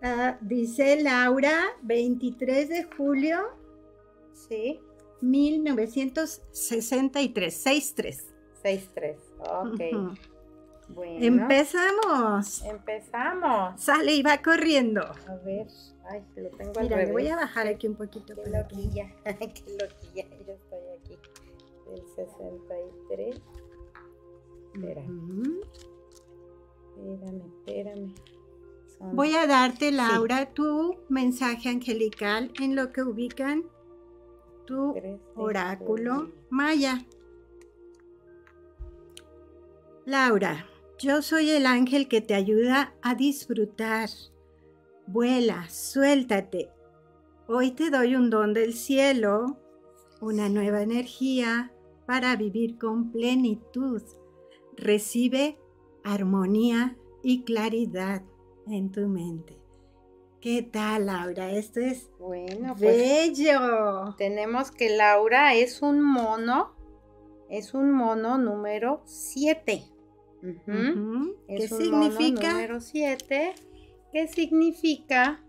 ah, dice Laura, 23 de julio, sí, 1963, 63. 63, ok. Bueno. Empezamos. Empezamos. Sale y va corriendo. A ver. Ay, lo tengo Mira, le voy a bajar aquí un poquito. Qué loquilla. Qué loquilla. Yo estoy aquí. El 63. Espera. Espérame, espérame. Voy a darte, Laura, tu mensaje angelical en lo que ubican tu oráculo maya. Laura, yo soy el ángel que te ayuda a disfrutar. Vuela, suéltate. Hoy te doy un don del cielo, una nueva energía para vivir con plenitud. Recibe armonía y claridad en tu mente. ¿Qué tal, Laura? Esto es bueno, pues, bello. tenemos que Laura es un mono, es un mono número 7. ¿Qué significa? número 7, ¿Qué significa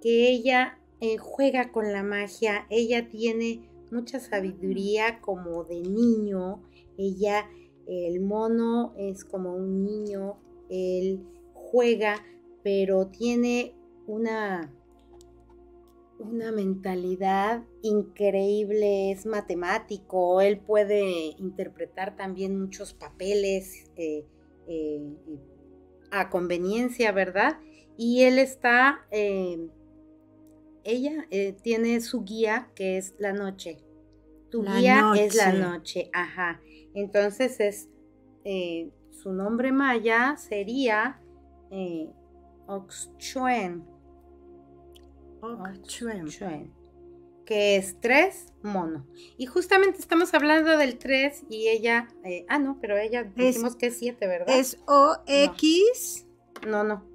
que ella eh, juega con la magia, ella tiene mucha sabiduría como de niño, ella, el mono es como un niño, él juega, pero tiene una, una mentalidad increíble, es matemático, él puede interpretar también muchos papeles eh, eh, a conveniencia, ¿verdad? Y él está, eh, ella eh, tiene su guía que es la noche. Tu La guía es la noche. ajá. Entonces es, eh, su nombre maya sería Oxchuen. Oxchuen, que es tres mono. Y justamente estamos hablando del 3 y ella, ah, no, pero ella Es- dijimos que es 7, ¿verdad? Es OX. No, no, no,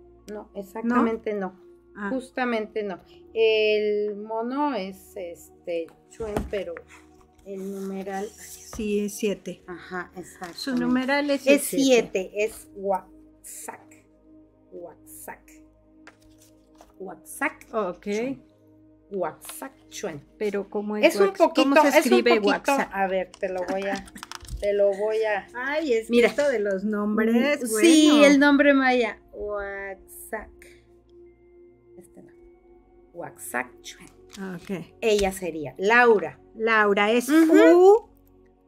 exactamente no. Ah, Justamente no. El mono es este chuen, pero el numeral. sí, es 7. Ajá, exacto. Su numeral es es siete. 7, es Waxac. Waxac. Waxac. Ok. Waxac chuen. Pero ¿cómo es, Es un poquito, ¿Cómo se es un escribe poquito. WhatsApp? A ver, te lo voy a, te lo voy a. Ay, es Mira. esto de los nombres. Sí, bueno. el nombre maya. Waxac. Este no. Waxac chuen. Ok. Ella sería Laura. Laura es. U,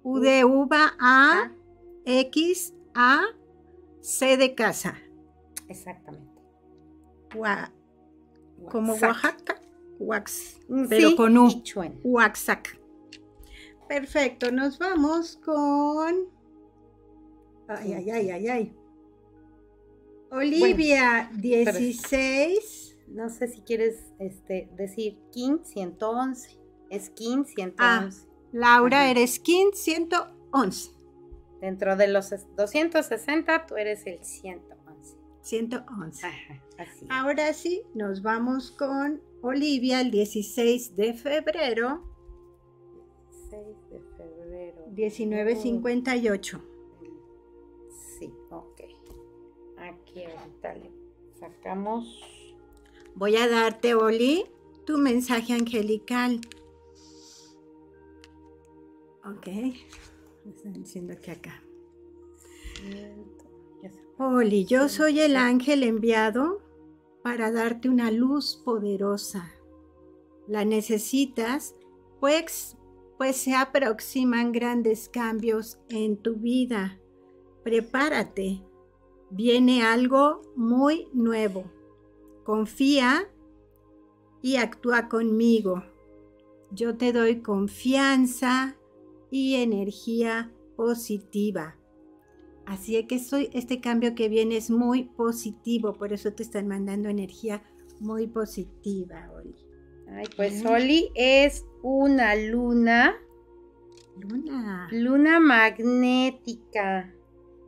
U de uva, A, Ah, X, A, C de casa. exactamente. Gua- como. Oaxaca. Wax, Mm, pero sí, con U. Oaxaca. Perfecto, nos vamos con. Ay, ay, ay, ay, ay. Olivia, 16. No sé si quieres este, decir King 111. Es King Ah. 111. Laura, Ajá. eres King 111. Dentro de los es- 260, tú eres el 111. 111. Ajá, así. Ahora sí, nos vamos con Olivia el 16 de febrero, 6 de febrero. 1958. Sí, ok. Aquí ahorita le sacamos. Voy a darte, Oli, tu mensaje angelical. Ok. Me están diciendo que acá. Oli, yo soy el ángel enviado para darte una luz poderosa. La necesitas, pues, pues se aproximan grandes cambios en tu vida. Prepárate. Viene algo muy nuevo. Confía y actúa conmigo. Yo te doy confianza y energía positiva. Así es que soy, este cambio que viene es muy positivo, por eso te están mandando energía muy positiva, Oli. Ay, pues. Oli es una luna, Luna. luna magnética.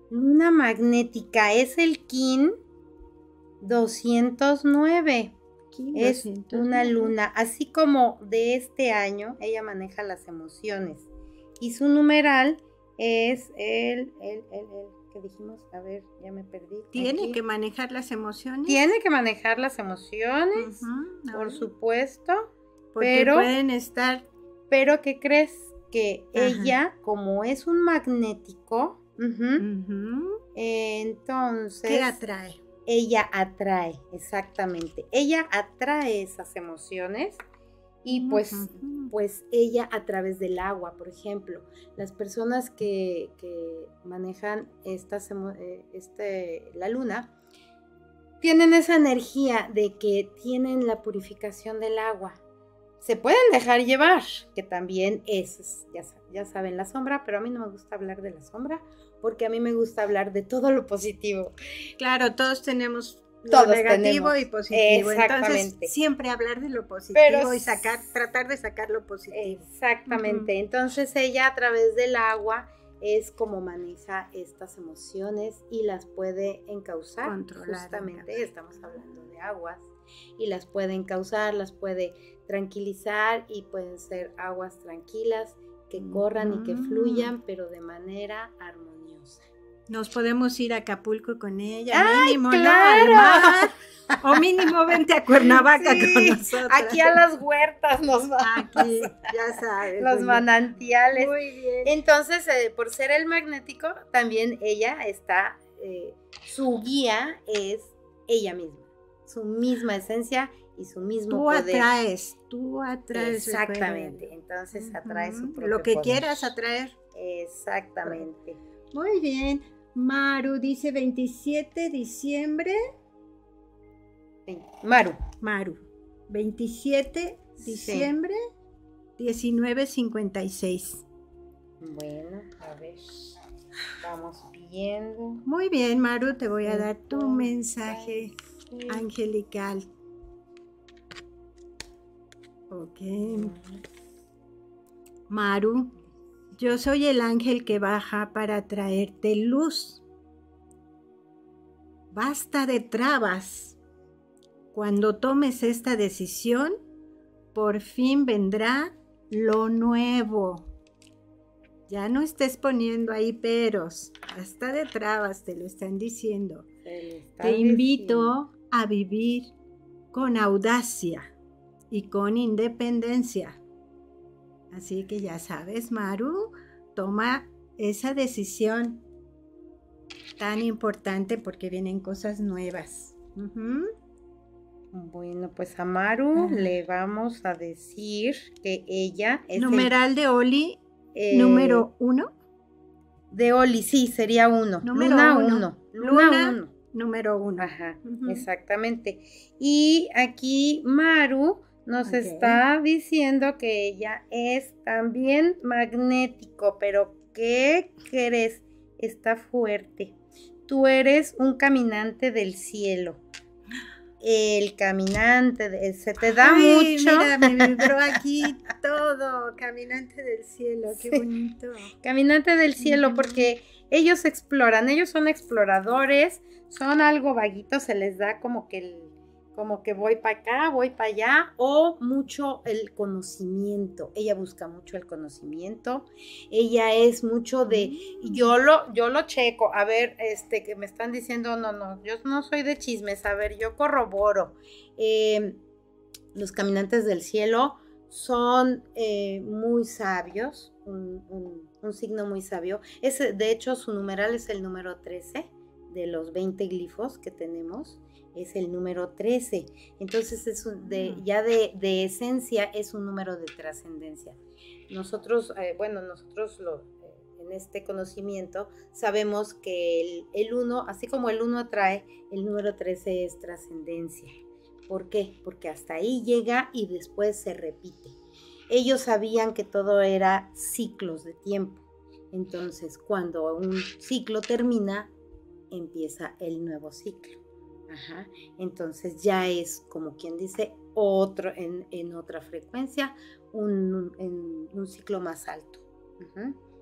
Luna magnética es el Kin 209. Es una luna, así como de este año, ella maneja las emociones. Y su numeral es el, el, el, el que dijimos, a ver, ya me perdí. Tiene aquí. que manejar las emociones. Tiene que manejar las emociones, por supuesto. porque pero- pueden estar. Pero ¿qué crees? Que Ajá. ella, como es un magnético, entonces ¿Qué atrae? ella atrae, exactamente. Ella atrae esas emociones y pues, pues ella a través del agua, por ejemplo, las personas que, que manejan estas, emo- eh, este, la luna, tienen esa energía de que tienen la purificación del agua. Se pueden dejar llevar, que también es, ya, ya saben, la sombra, pero a mí no me gusta hablar de la sombra, porque a mí me gusta hablar de todo lo positivo. Claro, todos tenemos lo Todos negativo tenemos. y positivo. Exactamente. Entonces, siempre hablar de lo positivo Pero y sacar, tratar de sacar lo positivo. Exactamente. Entonces ella a través del agua es como maneja estas emociones y las puede encauzar. Controlar, Justamente estamos hablando de aguas y las puede encauzar, las puede tranquilizar y pueden ser aguas tranquilas que corran y que Ujú. fluyan, pero de manera armoniosa. Nos podemos ir a Acapulco con ella, ¡Ay, mínimo, ¿no? claro! Mar. O mínimo vente a Cuernavaca Sí, con nosotros. Aquí a las huertas nos vamos. Aquí, ya sabes. Los manantiales. Muy bien. Entonces, eh, por ser el magnético, también ella está, eh, su guía es ella misma, su misma esencia y su mismo Tú poder. atraes, tú atraes. Exactamente, entonces atrae su Ujú, propio Lo que poder. quieras atraer. Exactamente. Muy bien. Maru dice 27 de diciembre Maru. Maru. 27 diciembre, 1956. Bueno, a ver. Vamos viendo. Muy bien, Maru, te voy a dar tu mensaje angelical. Ok. Maru, yo soy el ángel que baja para traerte luz. Basta de trabas. Cuando tomes esta decisión, por fin vendrá lo nuevo. Ya no estés poniendo ahí peros. Basta de trabas, te lo están diciendo. Está Te diciendo. invito a vivir con audacia y con independencia. Así que ya sabes, Maru, toma esa decisión tan importante porque vienen cosas nuevas. Bueno, pues a Maru le vamos a decir que ella es el, Numeral de Oli, eh, número uno. de Oli, sí, sería uno. Número Luna uno. uno. Luna Luna uno. Número uno. Ajá, exactamente. Y aquí Maru nos está diciendo que ella es también magnético, pero ¿qué crees? Está fuerte. Tú eres un caminante del cielo. El caminante, de- se te da Ay, mucho. Mira, me vibró aquí todo. Caminante del cielo, qué Sí. bonito. Caminante del cielo, porque ellos exploran, ellos son exploradores, son algo vaguitos, se les da como que el, como que voy para acá, voy para allá, o mucho el conocimiento. Ella busca mucho el conocimiento. Ella es mucho de Mm. yo lo, yo lo checo, a ver, este, que me están diciendo, no, no, yo no soy de chismes, a ver, yo corroboro. Eh, los caminantes del cielo son eh, muy sabios, un, un- un signo muy sabio. Es, de hecho, su numeral es el número 13 de los 20 glifos que tenemos. Es el número 13. Entonces, es un- de, Ah. ya de, de esencia es un número de trascendencia. Nosotros, eh, bueno, nosotros lo, eh, en este conocimiento sabemos que el 1, así como el 1 atrae, el número 13 es trascendencia. ¿Por qué? Porque hasta ahí llega y después se repite. Ellos sabían que todo era ciclos de tiempo. Entonces, cuando un ciclo termina, empieza el nuevo ciclo. Ajá. Entonces ya es como quien dice otro en, en otra frecuencia, un, un- en un ciclo más alto.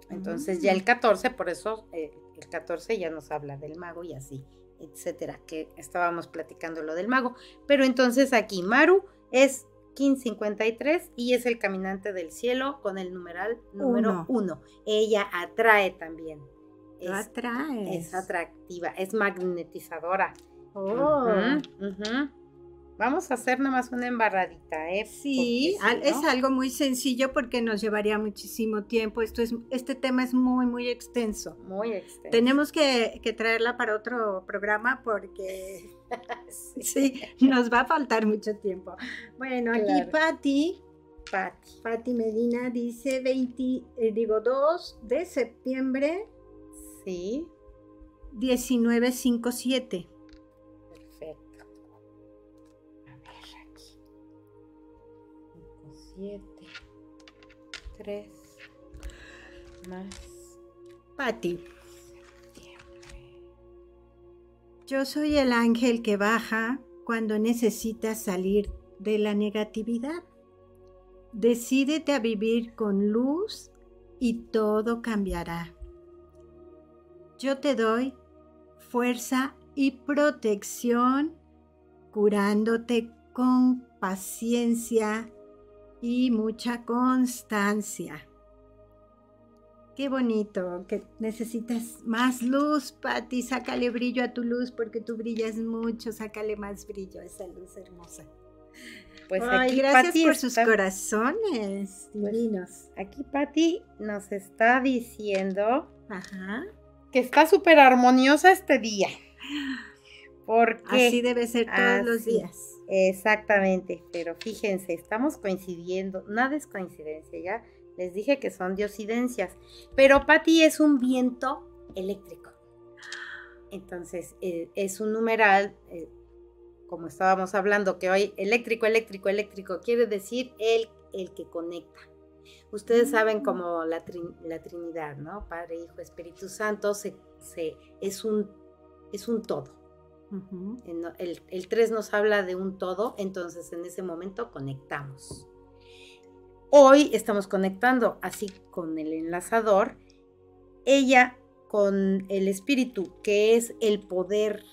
Entonces ya el 14, por eso eh, el 14 ya nos habla del mago y así, etcétera, que estábamos platicando lo del mago. Pero entonces aquí Maru es 1553 y es el caminante del cielo con el numeral número Uno. 1. Ella atrae también. Es, atraes. es atractiva, es magnetizadora. Oh. Vamos a hacer nomás una embarradita, ¿eh? Sí, si es no- algo muy sencillo porque nos llevaría muchísimo tiempo. Esto es, este tema es muy, muy extenso. Muy extenso. Tenemos que, que traerla para otro programa porque Sí. sí, nos va a faltar mucho tiempo. Bueno, aquí. Patti. Patti Medina dice 20, eh, digo 2 de septiembre Sí, 1957. 7, 3, más Patti, yo soy el ángel que baja cuando necesitas salir de la negatividad. Decídete a vivir con luz y todo cambiará. Yo te doy fuerza y protección, curándote con paciencia y mucha constancia. Qué bonito, que necesitas más luz, Patti. Sácale brillo a tu luz porque tú brillas mucho. Sácale más brillo a esa luz hermosa. Pues Ay, aquí gracias por sus corazones Pues, divinos. Aquí Patti nos está diciendo Ajá. que está súper armoniosa este día. Porque Así debe ser todos los días. Exactamente, pero fíjense, estamos coincidiendo, nada es coincidencia, ya les dije que son diosidencias, pero Patti es un viento eléctrico. Entonces, eh, es un numeral, eh, como estábamos hablando, que hoy eléctrico, eléctrico, eléctrico, quiere decir el, el que conecta. Ustedes saben como la, la Trinidad, ¿no? Padre, Hijo, Espíritu Santo, se, se, es, un, es un todo. El, el 3 nos habla de un todo, entonces en ese momento conectamos. Hoy estamos conectando así con el enlazador, ella con el espíritu, que es el poder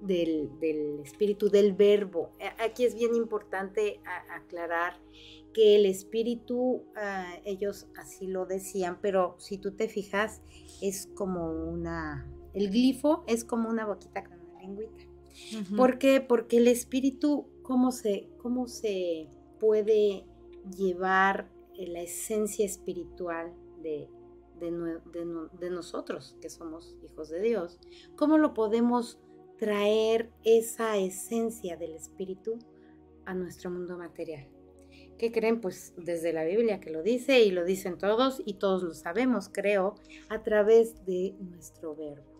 del, espíritu, del verbo. Aquí es bien importante aclarar que el espíritu, ah, ellos así lo decían, pero si tú te fijas, es como una, el glifo es como una boquita lengüita. ¿Por qué? Porque el espíritu, ¿cómo se, cómo se puede llevar la esencia espiritual de, de, nosotros, que somos hijos de Dios. ¿Cómo lo podemos traer esa esencia del espíritu a nuestro mundo material? ¿Qué creen? Pues desde la Biblia que lo dice y lo dicen todos y todos lo sabemos, creo, a través de nuestro verbo.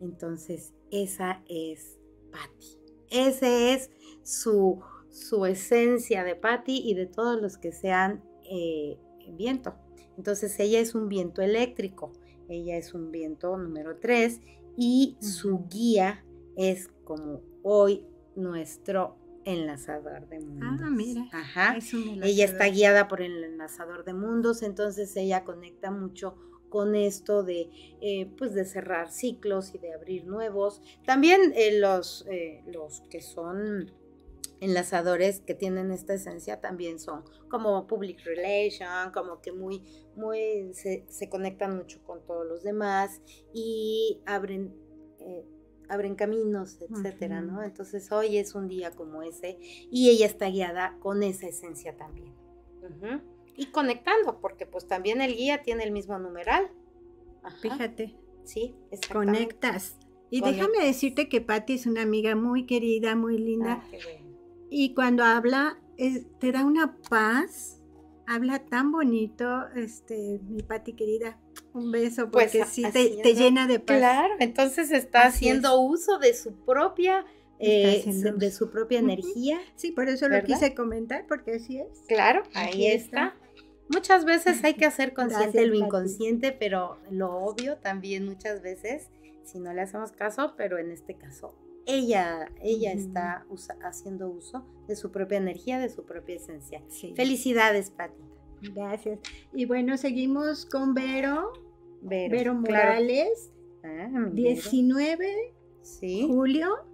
Entonces, esa es Patti. Esa es su, su esencia de Patti y de todos los que sean eh, viento. Entonces ella es un viento eléctrico, ella es un viento número 3 y su guía es como hoy nuestro enlazador de mundos. Ah, mira. Ajá. ella está guiada por el enlazador de mundos, entonces ella conecta mucho con esto de, eh, pues de cerrar ciclos y de abrir nuevos. También eh, los, los que son enlazadores que tienen esta esencia también son como public relation, como que muy, muy, se, conectan mucho con todos los demás y abren, eh, abren caminos, etcétera, ¿no? Entonces hoy es un día como ese y ella está guiada con esa esencia también. Y conectando, porque pues también el guía tiene el mismo numeral. Fíjate. Sí, Conectas. Y déjame decirte que Patti es una amiga muy querida, muy linda. Ah, y cuando habla, te da una paz, habla tan bonito, este, mi Pati querida. Un beso, pues porque sí te, llena de paz. Claro, entonces está haciendo uso de su propia eh, de su propia energía. Sí, por eso lo quise comentar, porque así es. Claro, ahí está. Muchas veces hay que hacer consciente lo inconsciente, pero lo obvio también muchas veces, si no le hacemos caso, pero en este caso ella, ella está haciendo uso de su propia energía, de su propia esencia. Felicidades, Pati. Gracias. Y bueno, seguimos con Vero. Vero, Morales. 19 sí. julio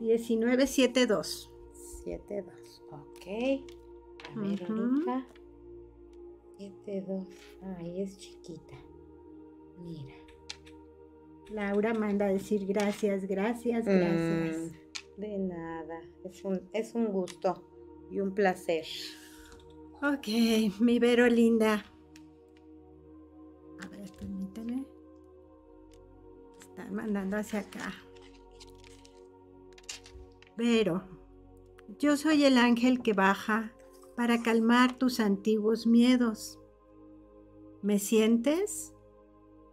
1972. 72. Ok. A ver, uh 72. Ay, es chiquita. Mira. Laura manda a decir gracias, gracias, gracias. Mm, de nada, es un, es un gusto y un placer. Ok, mi Vero linda. A ver, permíteme. Están mandando hacia acá. Vero, yo soy el ángel que baja para calmar tus antiguos miedos. ¿Me sientes?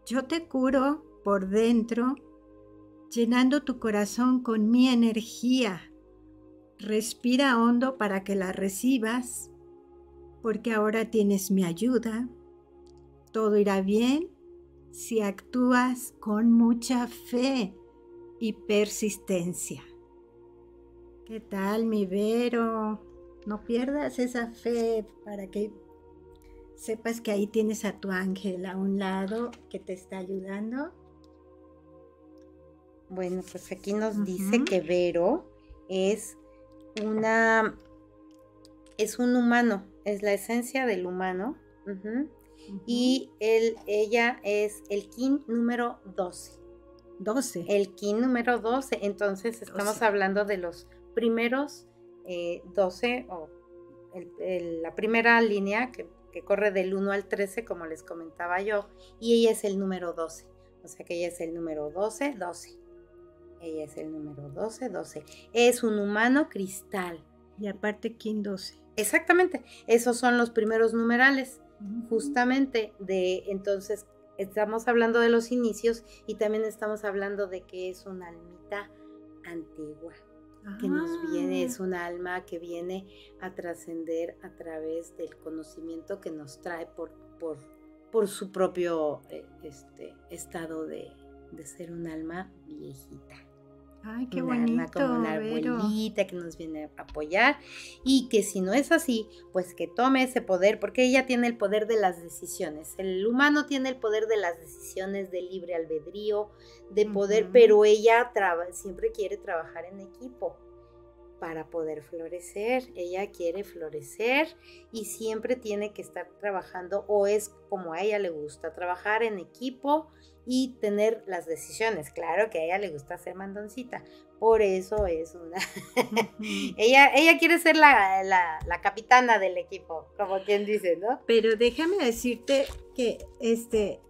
Yo te curo por dentro, llenando tu corazón con mi energía. Respira hondo para que la recibas, porque ahora tienes mi ayuda. Todo irá bien si actúas con mucha fe y persistencia. ¿Qué tal, mi Vero? No pierdas esa fe para que sepas que ahí tienes a tu ángel a un lado que te está ayudando bueno, pues aquí nos dice que Vero es una, es un humano, es la esencia del humano. Y él, ella es el kin número 12. 12. El kin número 12. Entonces estamos hablando de los primeros 12 eh, o la primera línea que, que, corre del 1 al 13, como les comentaba yo. Y ella es el número 12. O sea que ella es el número 12, 12. Ella es el número 12, 12. Es un humano cristal. Y aparte, King 12. Exactamente. Esos son los primeros numerales. Justamente de entonces estamos hablando de los inicios y también estamos hablando de que es una almita antigua. Que nos viene, Ah. es un alma que viene a trascender a través del conocimiento que nos trae por, por, por su propio eh, este, estado de, de ser un alma viejita. Ay, qué un alma bonito, como una Vero. abuelita que nos viene a apoyar y que si no es así, pues que tome ese poder, porque ella tiene el poder de las decisiones. El humano tiene el poder de las decisiones, de libre albedrío, de poder, Ujú. pero ella siempre quiere trabajar en equipo para poder florecer. Ella quiere florecer y siempre tiene que estar trabajando o es como a ella le gusta, trabajar en equipo y tener las decisiones. Claro que a ella le gusta ser mandoncita, por eso es una... Ella, ella quiere ser la, la- la capitana del equipo, como quien dice, ¿no? Pero déjame decirte que este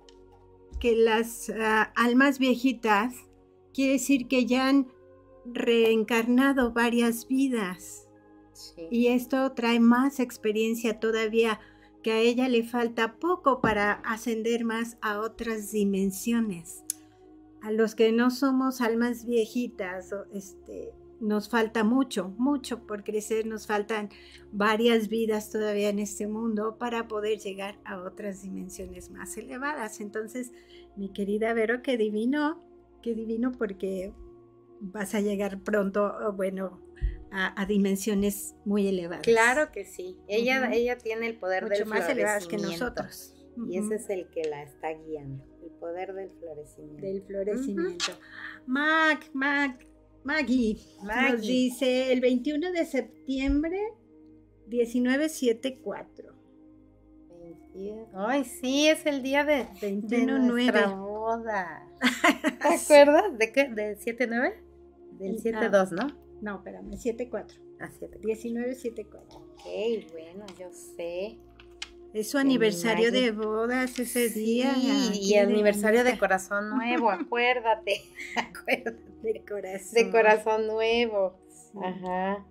que las ah, almas viejitas quiere decir que ya han reencarnado varias vidas Sí. y esto trae más experiencia todavía que a ella le falta poco para ascender más a otras dimensiones. A los que no somos almas viejitas, este, nos falta mucho, mucho por crecer, nos faltan varias vidas todavía en este mundo para poder llegar a otras dimensiones más elevadas. Entonces, mi querida Vero, qué divino, qué divino porque vas a llegar pronto, bueno, a, a dimensiones muy elevadas. Claro que sí. Ella, Ujú. ella tiene el poder mucho del más elevadas que nosotros. Y Ujú. ese es el que la está guiando, el poder del florecimiento. del florecimiento. Mag, Mag, Maggie, nos Maggie. dice el 21 de septiembre 1974. 21. Ay, sí, es el día de, de 21 nuestra 9. boda. ¿Te acuerdas? ¿De qué? ¿De 7-9? Del Ah. 7-2, ¿no? No, espérame, 74. Ah, 7 1974. Ok, bueno, yo sé. Es su De aniversario de bodas ese día. Sí, y qué aniversario de bonita. corazón nuevo, acuérdate. acuérdate. De corazón. De corazón nuevo. Sí. Ajá.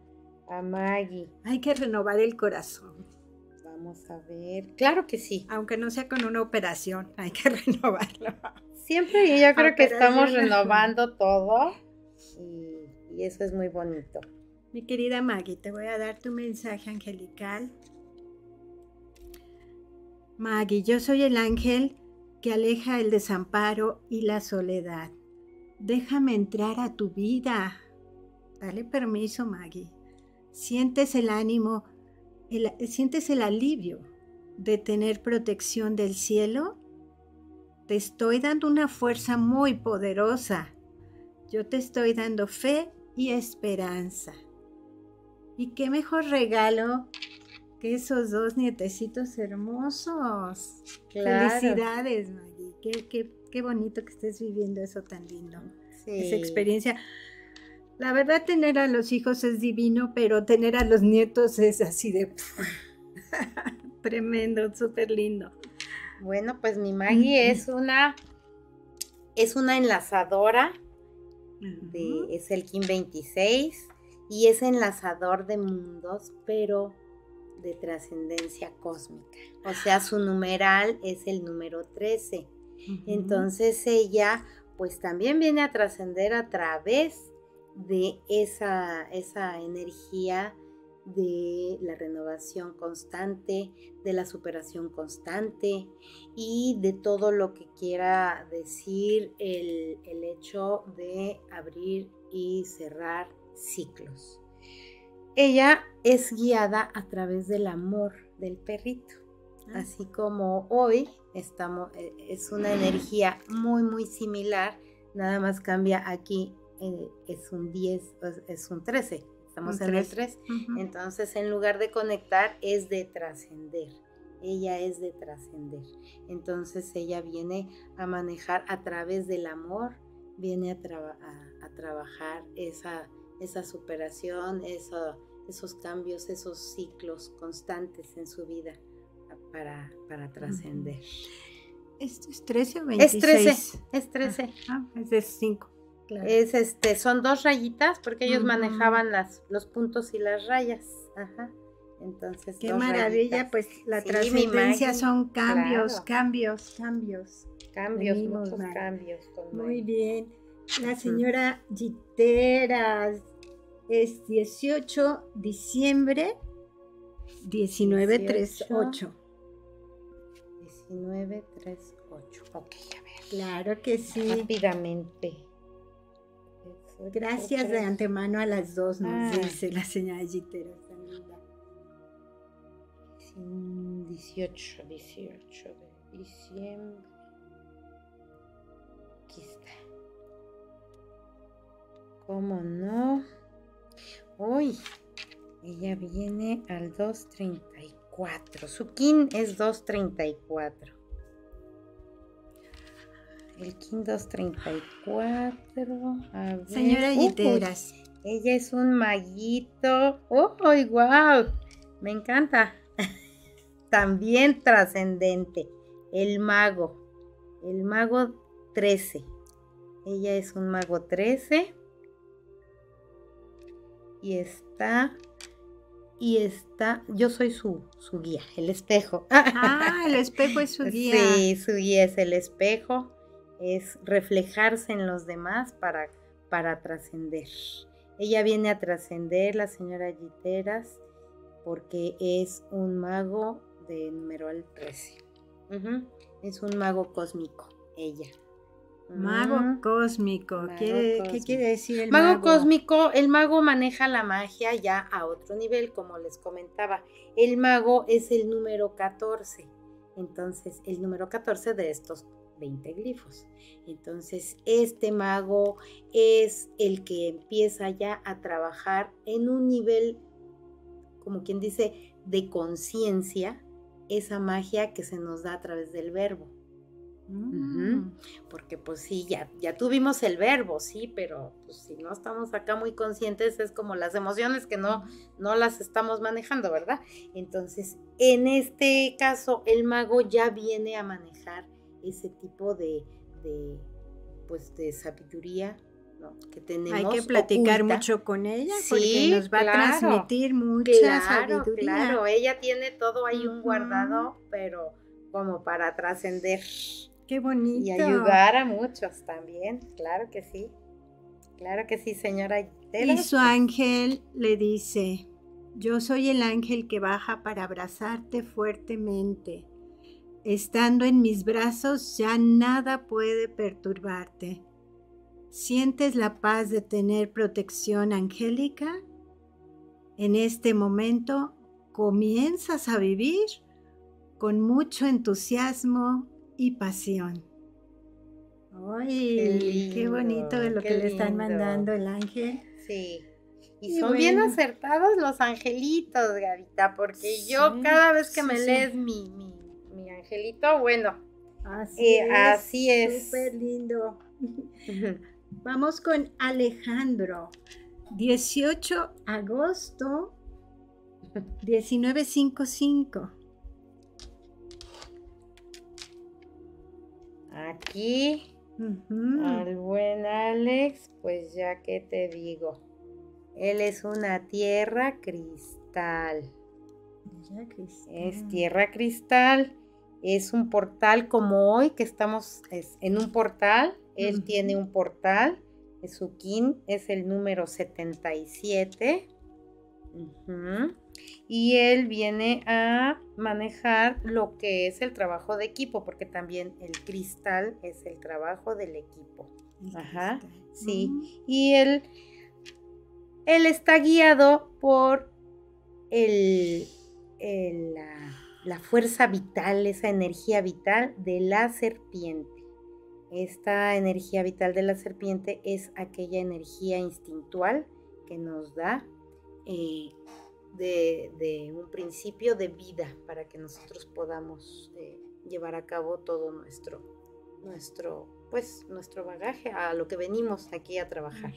A Maggie. Hay que renovar el corazón. Vamos a ver. Claro que sí. Aunque no sea con una operación, hay que renovarlo. Siempre y yo creo que estamos Operación. renovando todo. Y, eso es muy bonito. Mi querida Maggie, te voy a dar tu mensaje angelical. Maggie, yo soy el ángel que aleja el desamparo y la soledad. Déjame entrar a tu vida. Dale permiso, Maggie. Sientes el ánimo, sientes el alivio de tener protección del cielo. Te estoy dando una fuerza muy poderosa. Yo te estoy dando fe y esperanza. Y qué mejor regalo que esos dos nietecitos hermosos. Claro. Felicidades, Maggie. Qué, qué- qué bonito que estés viviendo eso tan lindo. Sí. Esa experiencia. La verdad, tener a los hijos es divino, pero tener a los nietos es así de tremendo, súper lindo. Bueno, pues mi Maggie es una es una enlazadora de, es el Kim 26 y es enlazador de mundos, pero de trascendencia cósmica. O sea, su numeral es el número 13. Ujú. Entonces ella pues también viene a trascender a través de esa, esa energía de la renovación constante, de la superación constante y de todo lo que quiera decir el, el hecho de abrir y cerrar ciclos. Ella es guiada a través del amor del perrito. Ah, Así como hoy estamos, eh, es una energía muy, muy similar, nada más cambia aquí, eh, es un 10, es- es un 13, estamos en el 13. 3. Ujú. Entonces, en lugar de conectar, es de trascender. Ella es de trascender. Entonces, ella viene a manejar a través del amor, viene a, traba- a- a trabajar esa, esa superación, eso- esos cambios, esos ciclos constantes en su vida para, para trascender. ¿Esto es 13 o Es 26? 13, es 13. Ah, es de 5. Claro. Es este, son dos rayitas porque ellos manejaban las, los puntos y las rayas. Ajá. Entonces, Qué maravilla, rayitas. pues la Sí, trascendencia son cambios, claro. cambios, cambios. Cambios, Venimos, muchos Mara. cambios. con Muy bien. La señora Giteras es 18 diciembre 1938. 1938. Ok, a ver. Claro que sí. Rápidamente. Gracias de antemano a las dos, nos Ah. dice la señora linda. 18, 18 de diciembre. Aquí está. ¿Cómo no? Uy, ella viene al 234. Su kin es 234. El kin 234. A ver. Señora Uy, Giteras, ella es un maguito. ¡Oh, wow! Me encanta. También trascendente. El mago. El mago 13. Ella es un mago 13. Y está. Y está. Yo soy su, su guía, el espejo. ah, el espejo es su guía. Sí, su guía es el espejo. Es reflejarse en los demás para, para trascender. Ella viene a trascender, la señora Giteras, porque es un mago de numeral 13. Ujú, Es un mago cósmico, ella. Mago cósmico. Mago ¿Quiere- ¿Qué cósmico. quiere decir el Mago mago? cósmico, el mago maneja la magia ya a otro nivel, como les comentaba. El mago es el número 14. Entonces, el número 14 de estos 20 glifos. Entonces, este mago es el que empieza ya a trabajar en un nivel, como quien dice, de conciencia, esa magia que se nos da a través del verbo. Mm. Porque pues sí, ya, ya tuvimos el verbo, sí, pero pues, si no estamos acá muy conscientes es como las emociones que no, no las estamos manejando, ¿verdad? Entonces, en este caso, el mago ya viene a manejar ese tipo de, de, pues, de sabiduría ¿no? que tenemos. Hay que platicar oculta. mucho con ella Sí, porque nos va claro. a transmitir mucha Claro, sabiduría. claro, ella tiene todo ahí un guardado, pero como para trascender. Qué bonito. Y ayudar a muchos también, claro que sí. Claro que sí, señora. Y su ángel le dice, yo soy el ángel que baja para abrazarte fuertemente. Estando en mis brazos ya nada puede perturbarte. ¿Sientes la paz de tener protección angélica? En este momento comienzas a vivir con mucho entusiasmo y pasión. ¡Ay, qué, bonito lo qué que le están mandando el ángel! Sí. Y, Y son bien acertados los angelitos, Gavita, porque yo cada vez que sí, me lees mi, mi angelito, bueno, Así Eh, así es. Súper lindo. Vamos con Alejandro. 18 agosto 1955. aquí Ujú. al buen Alex, pues ya que te digo, él es una tierra cristal. Es tierra cristal, es un portal como hoy que estamos es en un portal. Él tiene un portal, su kin es el número 77. Ujú. Y él viene a manejar lo que es el trabajo de equipo, porque también el cristal es el trabajo del equipo. El Ajá, cristal. sí. Y él, él está guiado por el, el, la fuerza vital, esa energía vital de la serpiente. Esta energía vital de la serpiente es aquella energía instintual que nos da eh, de, de un principio de vida para que nosotros podamos eh, llevar a cabo todo nuestro, nuestro, pues, nuestro bagaje, a lo que venimos aquí a trabajar.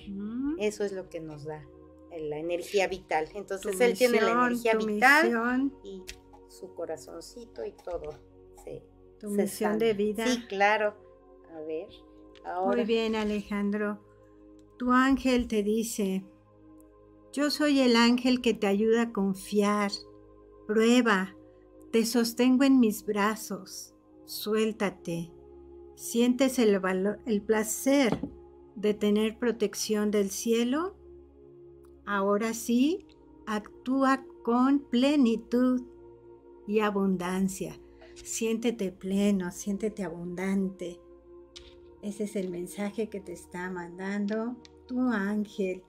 Eso es lo que nos da eh, la energía vital. Tu Entonces él tiene la energía vital misión, y su corazoncito y todo. se- tu se misión sana. de vida. Sí, claro. A ver, ahora. Muy bien, Alejandro. Tu ángel te dice, yo soy el ángel que te ayuda a confiar. Prueba, te sostengo en mis brazos. Suéltate. ¿Sientes el, valo- el placer de tener protección del cielo? Ahora sí, actúa con plenitud y abundancia. Siéntete pleno, siéntete abundante. Ese es el mensaje que te está mandando tu ángel.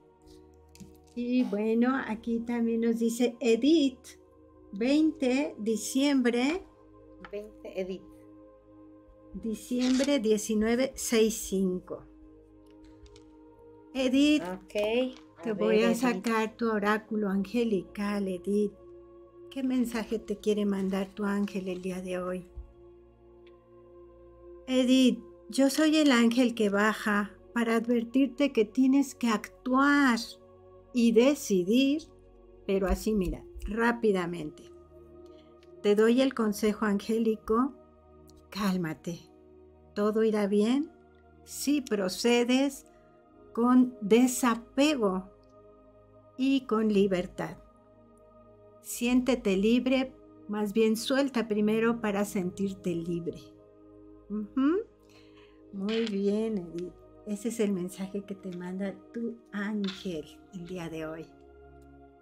Y bueno, aquí también nos dice Edith, 20 diciembre. 20 Edith. Diciembre 1965. Edith, Ok. te ver, voy a Edith. sacar tu oráculo angelical, Edith. ¿Qué mensaje te quiere mandar tu ángel el día de hoy? Edith, yo soy el ángel que baja para advertirte que tienes que actuar y decidir, pero así mira, rápidamente. Te doy el consejo angélico, cálmate, todo irá bien si procedes con desapego y con libertad. Siéntete libre, más bien suelta primero para sentirte libre. Ujú. Muy bien, Edith. Ese es el mensaje que te manda tu ángel el día de hoy.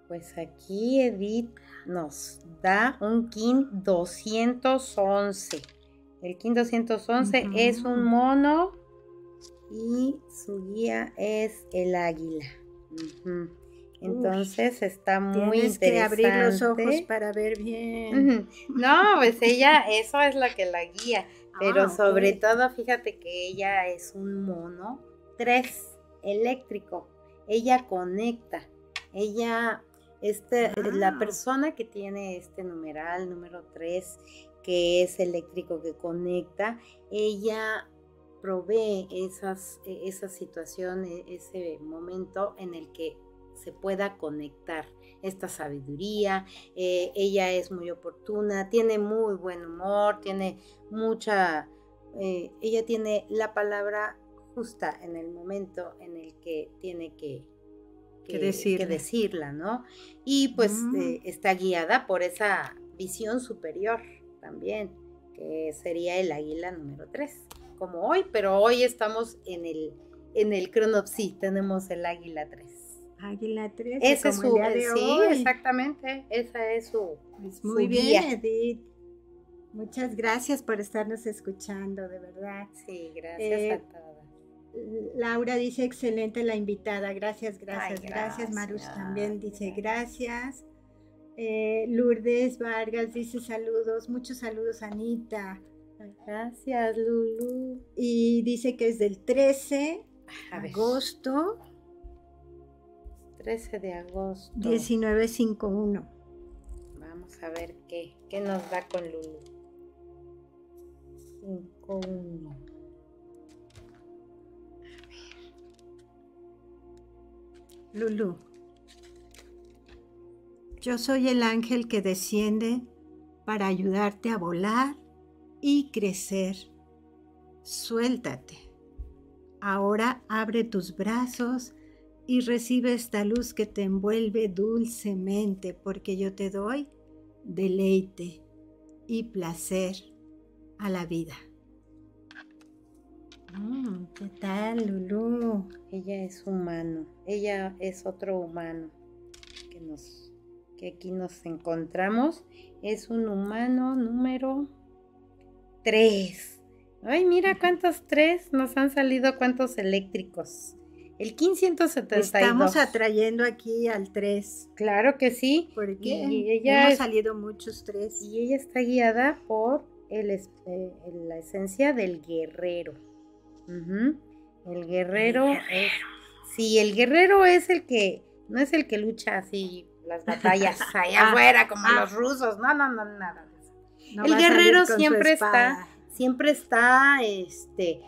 Pues aquí Edith nos da un KIN 211. El KIN 211 Ujú. es un mono y su guía es el águila. Ujú. Entonces está muy Tienes que abrir los ojos interesante. para ver bien. No, pues ella, eso es lo que la guía. Pero Ah, sobre todo, fíjate que ella es un mono 3 eléctrico. Ella conecta. Ella, este, la Ah. persona que tiene este numeral número 3, que es eléctrico que conecta, ella provee esas, e- esa situación, e- ese momento en el que se pueda conectar esta sabiduría. eh, ella es muy oportuna, tiene muy buen humor, tiene mucha, eh, ella tiene la palabra justa en el momento en el que tiene que, Que decirla. decirla, ¿no? Y pues Mm. eh, está guiada por esa visión superior también, que sería el águila número 3, como hoy, pero hoy estamos en el, en el cronopsi, tenemos el águila 3. Águila 3. Ese es su, el día de sí, hoy. exactamente, esa es su, Pues su muy bien, guía. Edith. Muchas gracias por estarnos escuchando, de verdad. Sí, gracias Eh, a todas. Laura dice excelente la invitada. Gracias, gracias, Ay, gracias. Marus también dice gracias. Eh, Lourdes Vargas dice saludos, muchos saludos, Anita. Gracias, Lulu. Y dice que es del 13 A ver, agosto 13 de agosto. 1951. Vamos a ver qué, qué nos da con Lulu. 5-1. Lulu. Yo soy el ángel que desciende para ayudarte a volar y crecer. Suéltate. Ahora abre tus brazos y recibe esta luz que te envuelve dulcemente porque yo te doy deleite y placer a la vida. Mm, ¿Qué tal, Lulu? Ella es humano. Ella es otro humano que nos que aquí nos encontramos. Es un humano número 3. Ay, mira cuántos tres nos han salido, cuántos eléctricos. El 1572. Estamos atrayendo aquí al 3. Claro que sí. Porque Y ella hemos es- salido muchos 3. Y ella está guiada por el eh, la esencia del guerrero. El guerrero. es- sí, el guerrero es el que, no es el que lucha así las batallas allá Ah, afuera como ah. los rusos. No, no, no, nada de eso. No el guerrero siempre está, siempre está, este,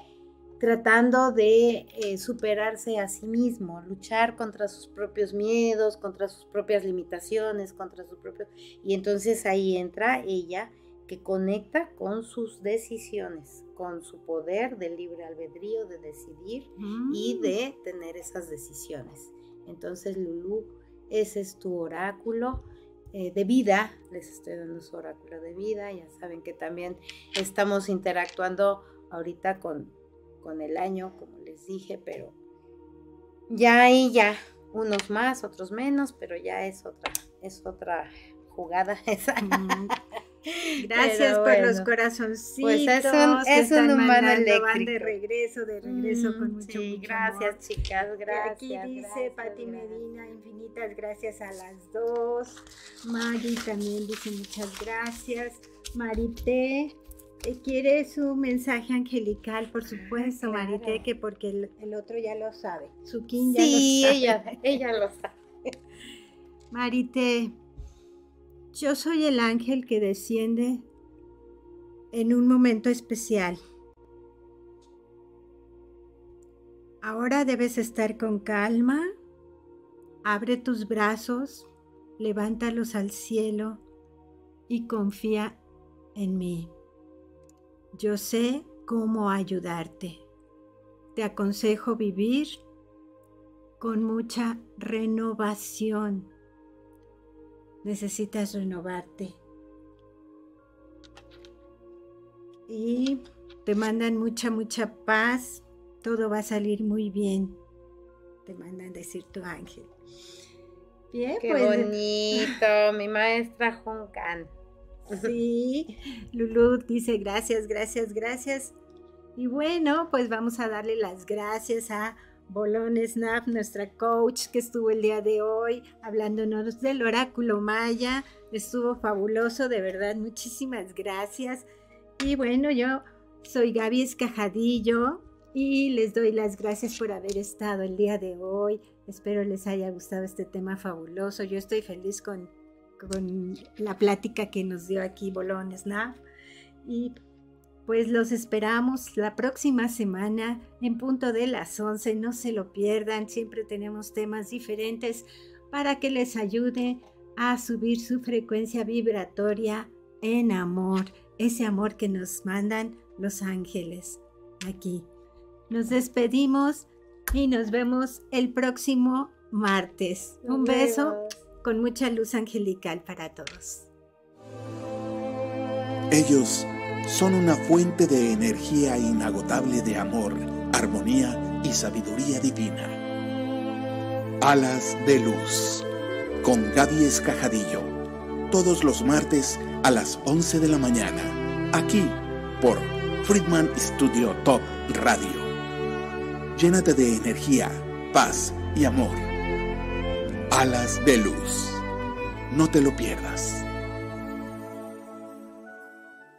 tratando de eh, superarse a sí mismo, luchar contra sus propios miedos, contra sus propias limitaciones, contra su propio... Y entonces ahí entra ella que conecta con sus decisiones, con su poder de libre albedrío, de decidir y Mm. de tener esas decisiones. Entonces, Lulu, ese es tu oráculo eh, de vida. Les estoy dando su oráculo de vida. Ya saben que también estamos interactuando ahorita con, con el año, como les dije, pero ya ahí ya, unos más, otros menos, pero ya es otra, es otra jugada esa. Gracias por los corazoncitos. Pues es un, es un humano eléctrico. Van de regreso, de regreso con mucho, sí, gracias, chicas, gracias. aquí dice Pati Medina, infinitas gracias a las dos. Maggie también dice muchas gracias. Marité, quiere su mensaje angelical, por supuesto, Marité, que porque el, otro ya lo sabe. Su ya sí, lo sabe. ella, ella lo sabe. Marité, yo soy el ángel que desciende en un momento especial. Ahora debes estar con calma, abre tus brazos, levántalos al cielo y confía en mí. Yo sé cómo ayudarte. Te aconsejo vivir con mucha renovación necesitas renovarte. Y te mandan mucha, mucha paz. Todo va a salir muy bien. Te mandan decir tu ángel. Bien, Qué pues, bonito, mi maestra Juncan. Sí, Lulu dice gracias, gracias, gracias. Y bueno, pues vamos a darle las gracias a Bolón Snap, nuestra coach que estuvo el día de hoy hablándonos del oráculo maya. Estuvo fabuloso, de verdad, muchísimas gracias. Y bueno, yo soy Gaby Escajadillo y les doy las gracias por haber estado el día de hoy. Espero les haya gustado este tema fabuloso. Yo estoy feliz con, con la plática que nos dio aquí Bolón Snap. Y pues los esperamos la próxima semana en punto de las 11. No se lo pierdan, siempre tenemos temas diferentes para que les ayude a subir su frecuencia vibratoria en amor, ese amor que nos mandan los ángeles aquí. Nos despedimos y nos vemos el próximo martes. Un beso con mucha luz angelical para todos. Ellos son una fuente de energía inagotable de amor, armonía y sabiduría divina. Alas de Luz, con Gaby Escajadillo, todos los martes a las 11 de la mañana, aquí por Friedman Studio Top Radio. Llénate de energía, paz y amor. Alas de Luz. No te lo pierdas.